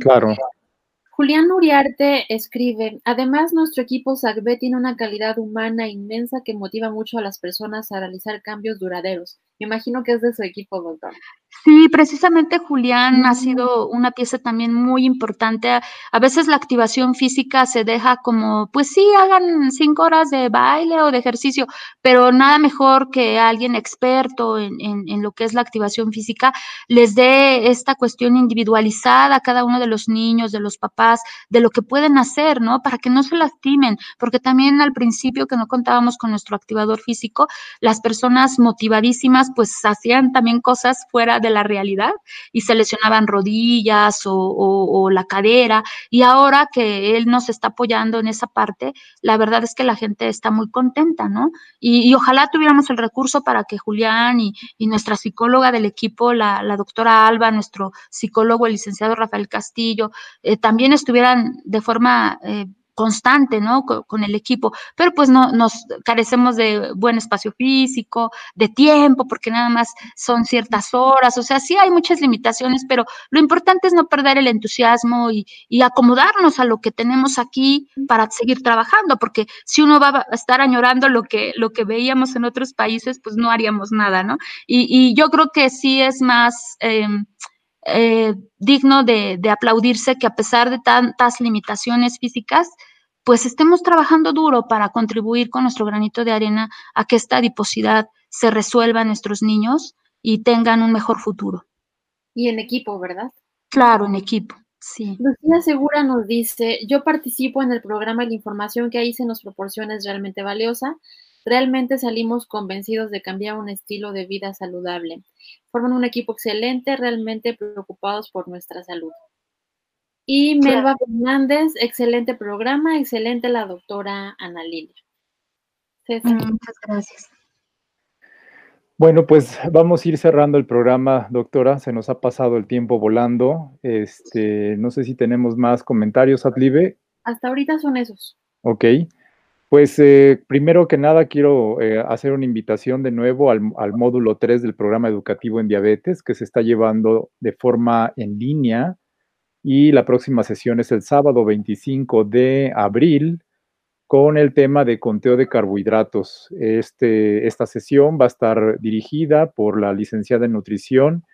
Claro, Julián Uriarte escribe, además nuestro equipo SACB tiene una calidad humana inmensa que motiva mucho a las personas a realizar cambios duraderos. Me imagino que es de su equipo, doctor. Sí, precisamente Julián ha sido una pieza también muy importante. A veces la activación física se deja como, pues sí, hagan cinco horas de baile o de ejercicio, pero nada mejor que alguien experto en, en, lo que es la activación física les dé esta cuestión individualizada a cada uno de los niños, de los papás, de lo que pueden hacer, ¿no? Para que no se lastimen, porque también al principio que no contábamos con nuestro activador físico, las personas motivadísimas pues hacían también cosas fuera de la realidad y se lesionaban rodillas o, la cadera. Y ahora que él nos está apoyando en esa parte, la verdad es que la gente está muy contenta, ¿no? Y, ojalá tuviéramos el recurso para que Julián y, nuestra psicóloga del equipo, la, doctora Alba, nuestro psicólogo, el licenciado Rafael Castillo, eh, también estuvieran de forma... Eh, constante, ¿no? Con, el equipo, pero pues no nos carecemos de buen espacio físico, de tiempo, porque nada más son ciertas horas, o sea, sí hay muchas limitaciones, pero lo importante es no perder el entusiasmo y, acomodarnos a lo que tenemos aquí para seguir trabajando, porque si uno va a estar añorando lo que, lo que veíamos en otros países, pues no haríamos nada, ¿no? Y, yo creo que sí es más... Em, eh, digno de, aplaudirse que a pesar de tantas limitaciones físicas, pues estemos trabajando duro para contribuir con nuestro granito de arena a que esta adiposidad se resuelva en nuestros niños y tengan un mejor futuro. Y en equipo, ¿verdad? Claro, en equipo, sí. Lucía Segura nos dice, yo participo en el programa y la información que ahí se nos proporciona es realmente valiosa. Realmente salimos convencidos de cambiar un estilo de vida saludable. Forman un equipo excelente, realmente preocupados por nuestra salud. Y Melba Fernández, excelente programa, excelente la doctora Ana Lilia. Mm, muchas gracias. Bueno, pues vamos a ir cerrando el programa, doctora. Se nos ha pasado el tiempo volando. Este, no sé si tenemos más comentarios, Adlibe. Hasta ahorita son esos. Ok. Pues eh, primero que nada quiero eh, hacer una invitación de nuevo al, módulo 3 del programa educativo en diabetes que se está llevando de forma en línea y la próxima sesión es el sábado 25 de abril con el tema de conteo de carbohidratos. Este, esta sesión va a estar dirigida por la licenciada en nutrición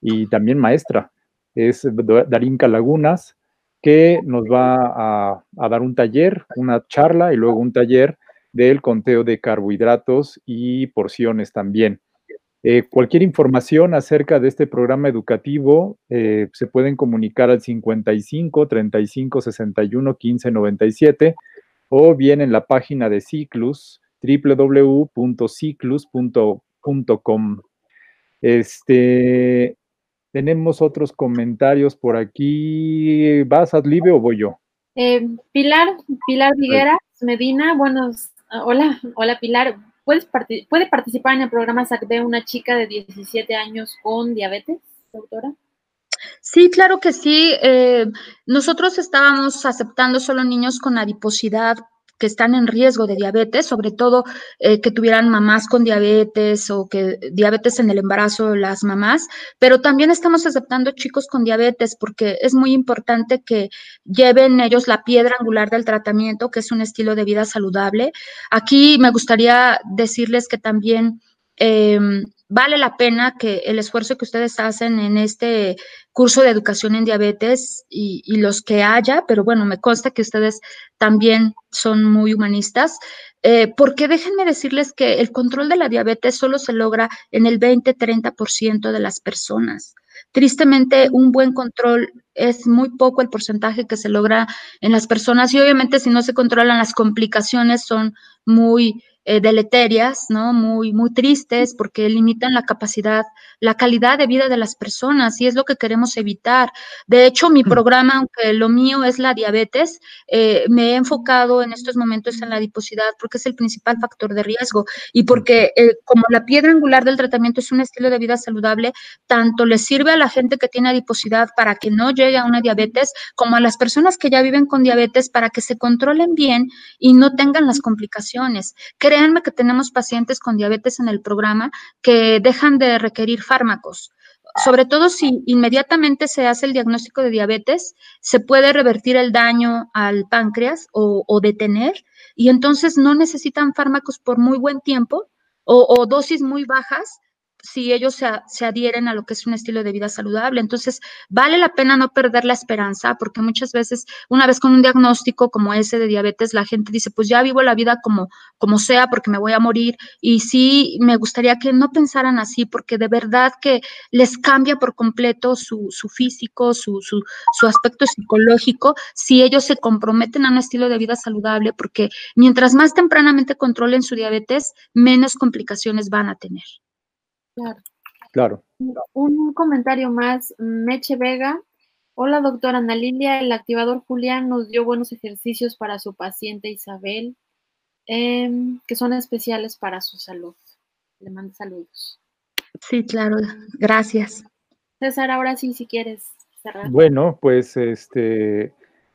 y también maestra, es Darinka Lagunas que nos va a, dar un taller, una charla y luego un taller del conteo de carbohidratos y porciones también. Eh, cualquier información acerca de este programa educativo eh, se pueden comunicar al 55 35 61 15 97 o bien en la página de Ciclus www.ciclus.com. Este, tenemos otros comentarios por aquí. ¿Vas, Adlibe, o voy yo? Eh, Pilar, Pilar Viguera, Medina, buenos, hola, hola Pilar. ¿Puedes ¿Puede participar en el programa SACD una chica de 17 años con diabetes, doctora? Sí, claro que sí. Eh, nosotros estábamos aceptando solo niños con adiposidad que están en riesgo de diabetes, sobre todo eh, que tuvieran mamás con diabetes o que diabetes en el embarazo las mamás, pero también estamos aceptando chicos con diabetes porque es muy importante que lleven ellos la piedra angular del tratamiento, que es un estilo de vida saludable. Aquí me gustaría decirles que también em, vale la pena que el esfuerzo que ustedes hacen en este curso de educación en diabetes y, los que haya, pero bueno, me consta que ustedes también son muy humanistas, eh, porque déjenme decirles que el control de la diabetes solo se logra en el 20-30% de las personas. Tristemente, un buen control es muy poco el porcentaje que se logra en las personas y obviamente si no se controlan las complicaciones son muy eh, deleterias, ¿no? Muy, muy tristes porque limitan la capacidad, la calidad de vida de las personas y es lo que queremos evitar. De hecho, mi programa, aunque lo mío es la diabetes, eh, me he enfocado en estos momentos en la adiposidad porque es el principal factor de riesgo y porque eh, como la piedra angular del tratamiento es un estilo de vida saludable, tanto le sirve a la gente que tiene adiposidad para que no llegue a una diabetes, como a las personas que ya viven con diabetes para que se controlen bien y no tengan las complicaciones créanme que tenemos pacientes con diabetes en el programa que dejan de requerir fármacos. Sobre todo si inmediatamente se hace el diagnóstico de diabetes, se puede revertir el daño al páncreas o, detener y entonces no necesitan fármacos por muy buen tiempo o dosis muy bajas si ellos se, adhieren a lo que es un estilo de vida saludable. Entonces, vale la pena no perder la esperanza, porque muchas veces, una vez con un diagnóstico como ese de diabetes, la gente dice, pues ya vivo la vida como, como sea, porque me voy a morir. Y sí, me gustaría que no pensaran así, porque de verdad que les cambia por completo su, físico, su, su, su aspecto psicológico, si ellos se comprometen a un estilo de vida saludable, porque mientras más tempranamente controlen su diabetes, menos complicaciones van a tener. Claro. Claro. Un comentario más, Meche Vega. Hola, doctora Ana Lilia. El activador Julián nos dio buenos ejercicios para su paciente Isabel, em, que son especiales para su salud. Le mando saludos. Sí, claro. Gracias. César, ahora sí, si quieres cerrar. Bueno, pues este,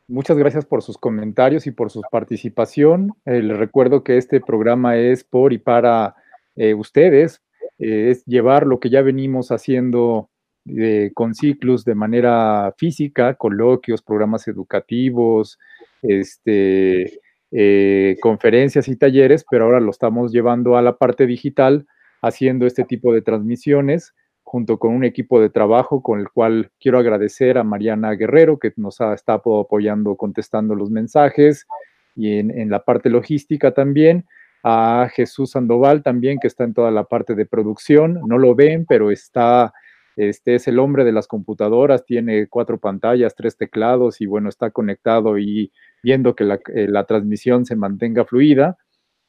muchas gracias por sus comentarios y por su participación. Eh, les recuerdo que este programa es por y para eh, ustedes, eh, es llevar lo que ya venimos haciendo eh, con ciclos de manera física, coloquios, programas educativos, este, eh, conferencias y talleres, pero ahora lo estamos llevando a la parte digital, haciendo este tipo de transmisiones junto con un equipo de trabajo con el cual quiero agradecer a Mariana Guerrero, que nos ha estado apoyando, contestando los mensajes, y en la parte logística también, a Jesús Sandoval también, que está en toda la parte de producción. No lo ven, pero está, este es el hombre de las computadoras, tiene cuatro pantallas, tres teclados y bueno, está conectado y viendo que la, eh, transmisión se mantenga fluida.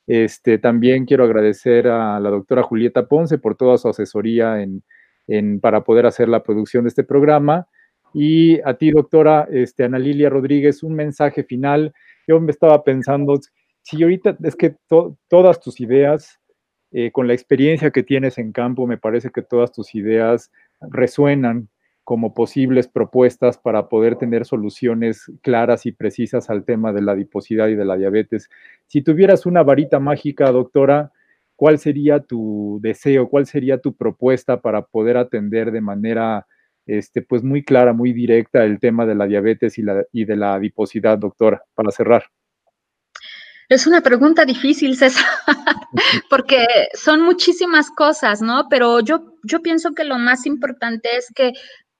Este, también quiero agradecer a la doctora Julieta Ponce por toda su asesoría en, en, para poder hacer la producción de este programa. Y a ti, doctora este, Ana Lilia Rodríguez, un mensaje final. Yo me estaba pensando, Sí, ahorita es que todas tus ideas, eh, con la experiencia que tienes en campo, me parece que todas tus ideas resuenan como posibles propuestas para poder tener soluciones claras y precisas al tema de la adiposidad y de la diabetes. Si tuvieras una varita mágica, doctora, ¿cuál sería tu deseo, cuál sería tu propuesta para poder atender de manera este, pues muy clara, muy directa el tema de la diabetes y, la, y de la adiposidad, doctora, para cerrar? Es una pregunta difícil, César, [laughs] porque son muchísimas cosas, ¿no? Pero yo, yo pienso que lo más importante es que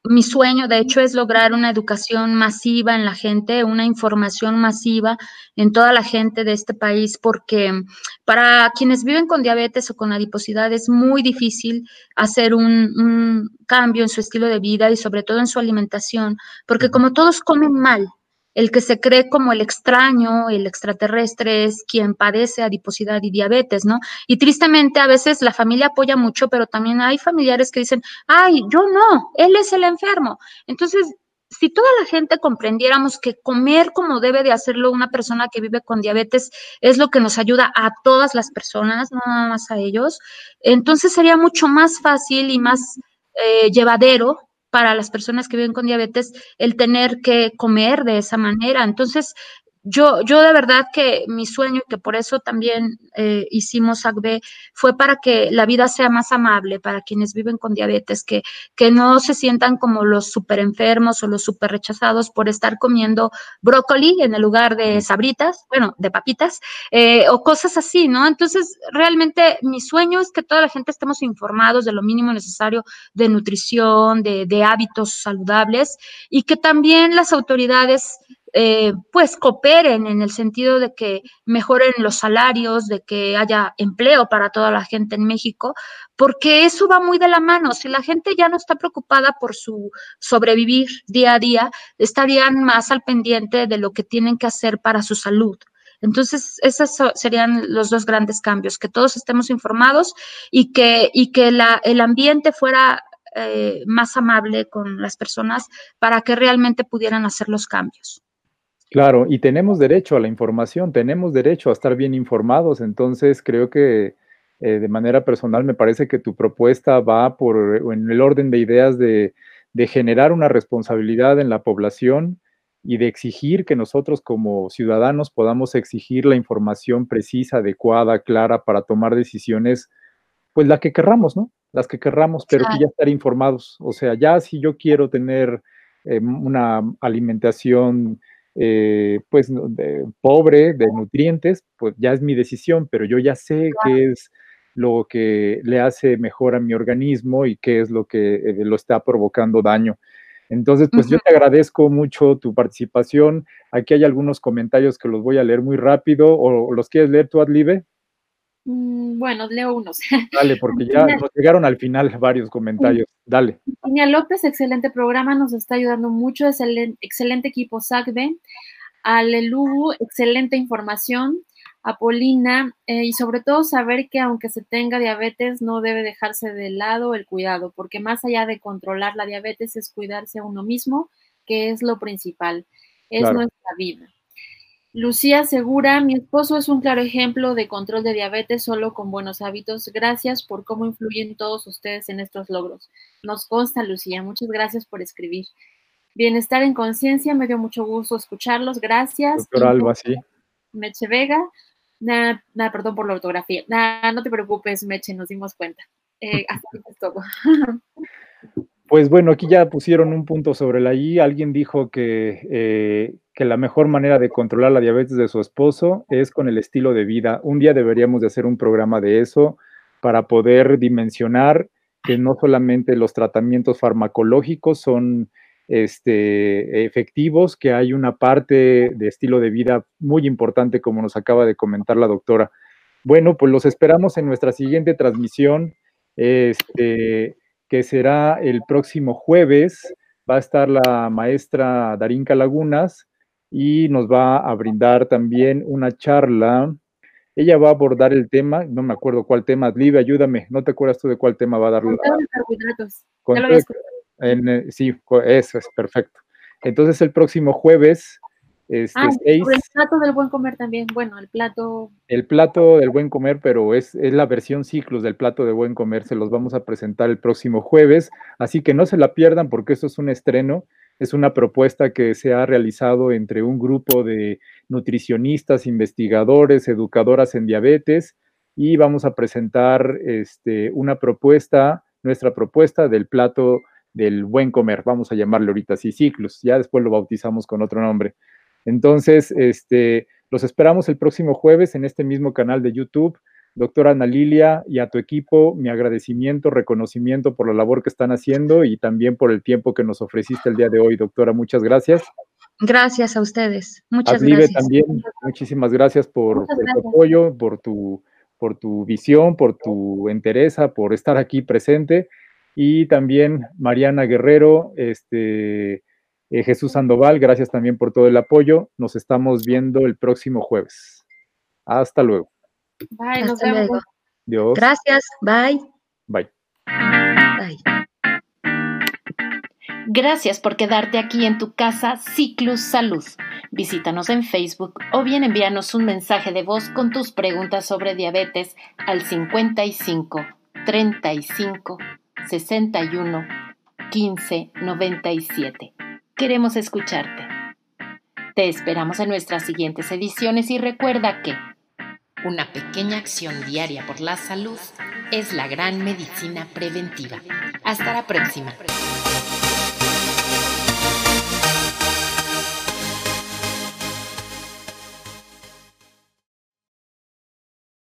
mi sueño, de hecho, es lograr una educación masiva en la gente, una información masiva en toda la gente de este país, porque para quienes viven con diabetes o con adiposidad es muy difícil hacer un, un cambio en su estilo de vida y sobre todo en su alimentación, porque como todos comen mal, el que se cree como el extraño, el extraterrestre, es quien padece adiposidad y diabetes, ¿no? Y tristemente a veces la familia apoya mucho, pero también hay familiares que dicen, ay, yo no, él es el enfermo. Entonces, si toda la gente comprendiéramos que comer como debe de hacerlo una persona que vive con diabetes es lo que nos ayuda a todas las personas, no nada más a ellos, entonces sería mucho más fácil y más eh, llevadero para las personas que viven con diabetes el tener que comer de esa manera. Entonces, yo, yo de verdad que mi sueño, que por eso también eh, hicimos ACB, fue para que la vida sea más amable para quienes viven con diabetes, que, que no se sientan como los súper enfermos o los súper rechazados por estar comiendo brócoli en el lugar de sabritas, bueno, de papitas, eh, o cosas así, ¿no? Entonces, realmente mi sueño es que toda la gente estemos informados de lo mínimo necesario de nutrición, de, de hábitos saludables y que también las autoridades eh, pues cooperen en el sentido de que mejoren los salarios, de que haya empleo para toda la gente en México, porque eso va muy de la mano. Si la gente ya no está preocupada por su sobrevivir día a día, estarían más al pendiente de lo que tienen que hacer para su salud. Entonces, esos serían los dos grandes cambios, que todos estemos informados y que, y que el ambiente fuera eh, más amable con las personas para que realmente pudieran hacer los cambios. Claro, y tenemos derecho a la información, tenemos derecho a estar bien informados, entonces creo que eh, de manera personal me parece que tu propuesta va por en el orden de ideas de, generar una responsabilidad en la población y de exigir que nosotros como ciudadanos podamos exigir la información precisa, adecuada, clara para tomar decisiones, pues la que querramos, ¿no? Las que querramos, pero que ya estar informados. O sea, ya si yo quiero tener eh, una alimentación eh, pues pobre de nutrientes, pues ya es mi decisión, pero yo ya sé qué es lo que le hace mejor a mi organismo y qué es lo que eh, lo está provocando daño. Entonces, pues yo te agradezco mucho tu participación. Aquí hay algunos comentarios que los voy a leer muy rápido, o los quieres leer tú, Adlibe. Mm, bueno, leo unos. [laughs] Dale, porque ya nos llegaron al final varios comentarios. Dale. Niña López, excelente programa, nos está ayudando mucho, excelente, excelente equipo SACBE. Alelu, excelente información. Apolina, eh, y sobre todo saber que aunque se tenga diabetes, no debe dejarse de lado el cuidado, porque más allá de controlar la diabetes es cuidarse a uno mismo, que es lo principal, es nuestra vida. Lucía Segura, mi esposo es un claro ejemplo de control de diabetes solo con buenos hábitos. Gracias por cómo influyen todos ustedes en estos logros. Nos consta, Lucía. Muchas gracias por escribir. Bienestar en conciencia, me dio mucho gusto escucharlos. Gracias. Doctor Alba, sí. Meche Vega. Nada, nada, perdón por la ortografía. Nada, no te preocupes, Meche, nos dimos cuenta. Eh, hasta [laughs] es todo. Pues bueno, aquí ya pusieron un punto sobre la I. Alguien dijo que, eh, que, la mejor manera de controlar la diabetes de su esposo es con el estilo de vida. Un día deberíamos de hacer un programa de eso para poder dimensionar que no solamente los tratamientos farmacológicos son este, efectivos, que hay una parte de estilo de vida muy importante, como nos acaba de comentar la doctora. Bueno, pues los esperamos en nuestra siguiente transmisión. Este, que será el próximo jueves. Va a estar la maestra Darinka Lagunas y nos va a brindar también una charla. Ella va a abordar el tema, no me acuerdo cuál tema, Live, ayúdame, ¿no te acuerdas tú de cuál tema va a dar? En, sí, eso es perfecto. Entonces el próximo jueves este, ah, el plato del buen comer también, bueno, el plato. El plato del buen comer, pero es, es, la versión ciclos del plato de buen comer, se los vamos a presentar el próximo jueves, así que no se la pierdan porque esto es un estreno, es una propuesta que se ha realizado entre un grupo de nutricionistas, investigadores, educadoras en diabetes y vamos a presentar este, una propuesta, nuestra propuesta del plato del buen comer, vamos a llamarle ahorita así, ciclos, ya después lo bautizamos con otro nombre. Entonces, este, los esperamos el próximo jueves en este mismo canal de YouTube. Doctora Ana Lilia y a tu equipo, mi agradecimiento, reconocimiento por la labor que están haciendo y también por el tiempo que nos ofreciste el día de hoy, doctora. Muchas gracias. Gracias a ustedes. Muchas gracias. también, muchísimas gracias por, tu apoyo, por tu, por tu visión, por tu entereza, por estar aquí presente. Y también Mariana Guerrero, este, eh, Jesús Sandoval, gracias también por todo el apoyo. Nos estamos viendo el próximo jueves. Hasta luego. Bye, nos vemos. Dios. Gracias. Bye. Bye. Bye. Gracias por quedarte aquí en tu casa Ciclus Salud. Visítanos en Facebook o bien envíanos un mensaje de voz con tus preguntas sobre diabetes al 55 35 61 15 97. Queremos escucharte. Te esperamos en nuestras siguientes ediciones y recuerda que una pequeña acción diaria por la salud es la gran medicina preventiva. Hasta la próxima.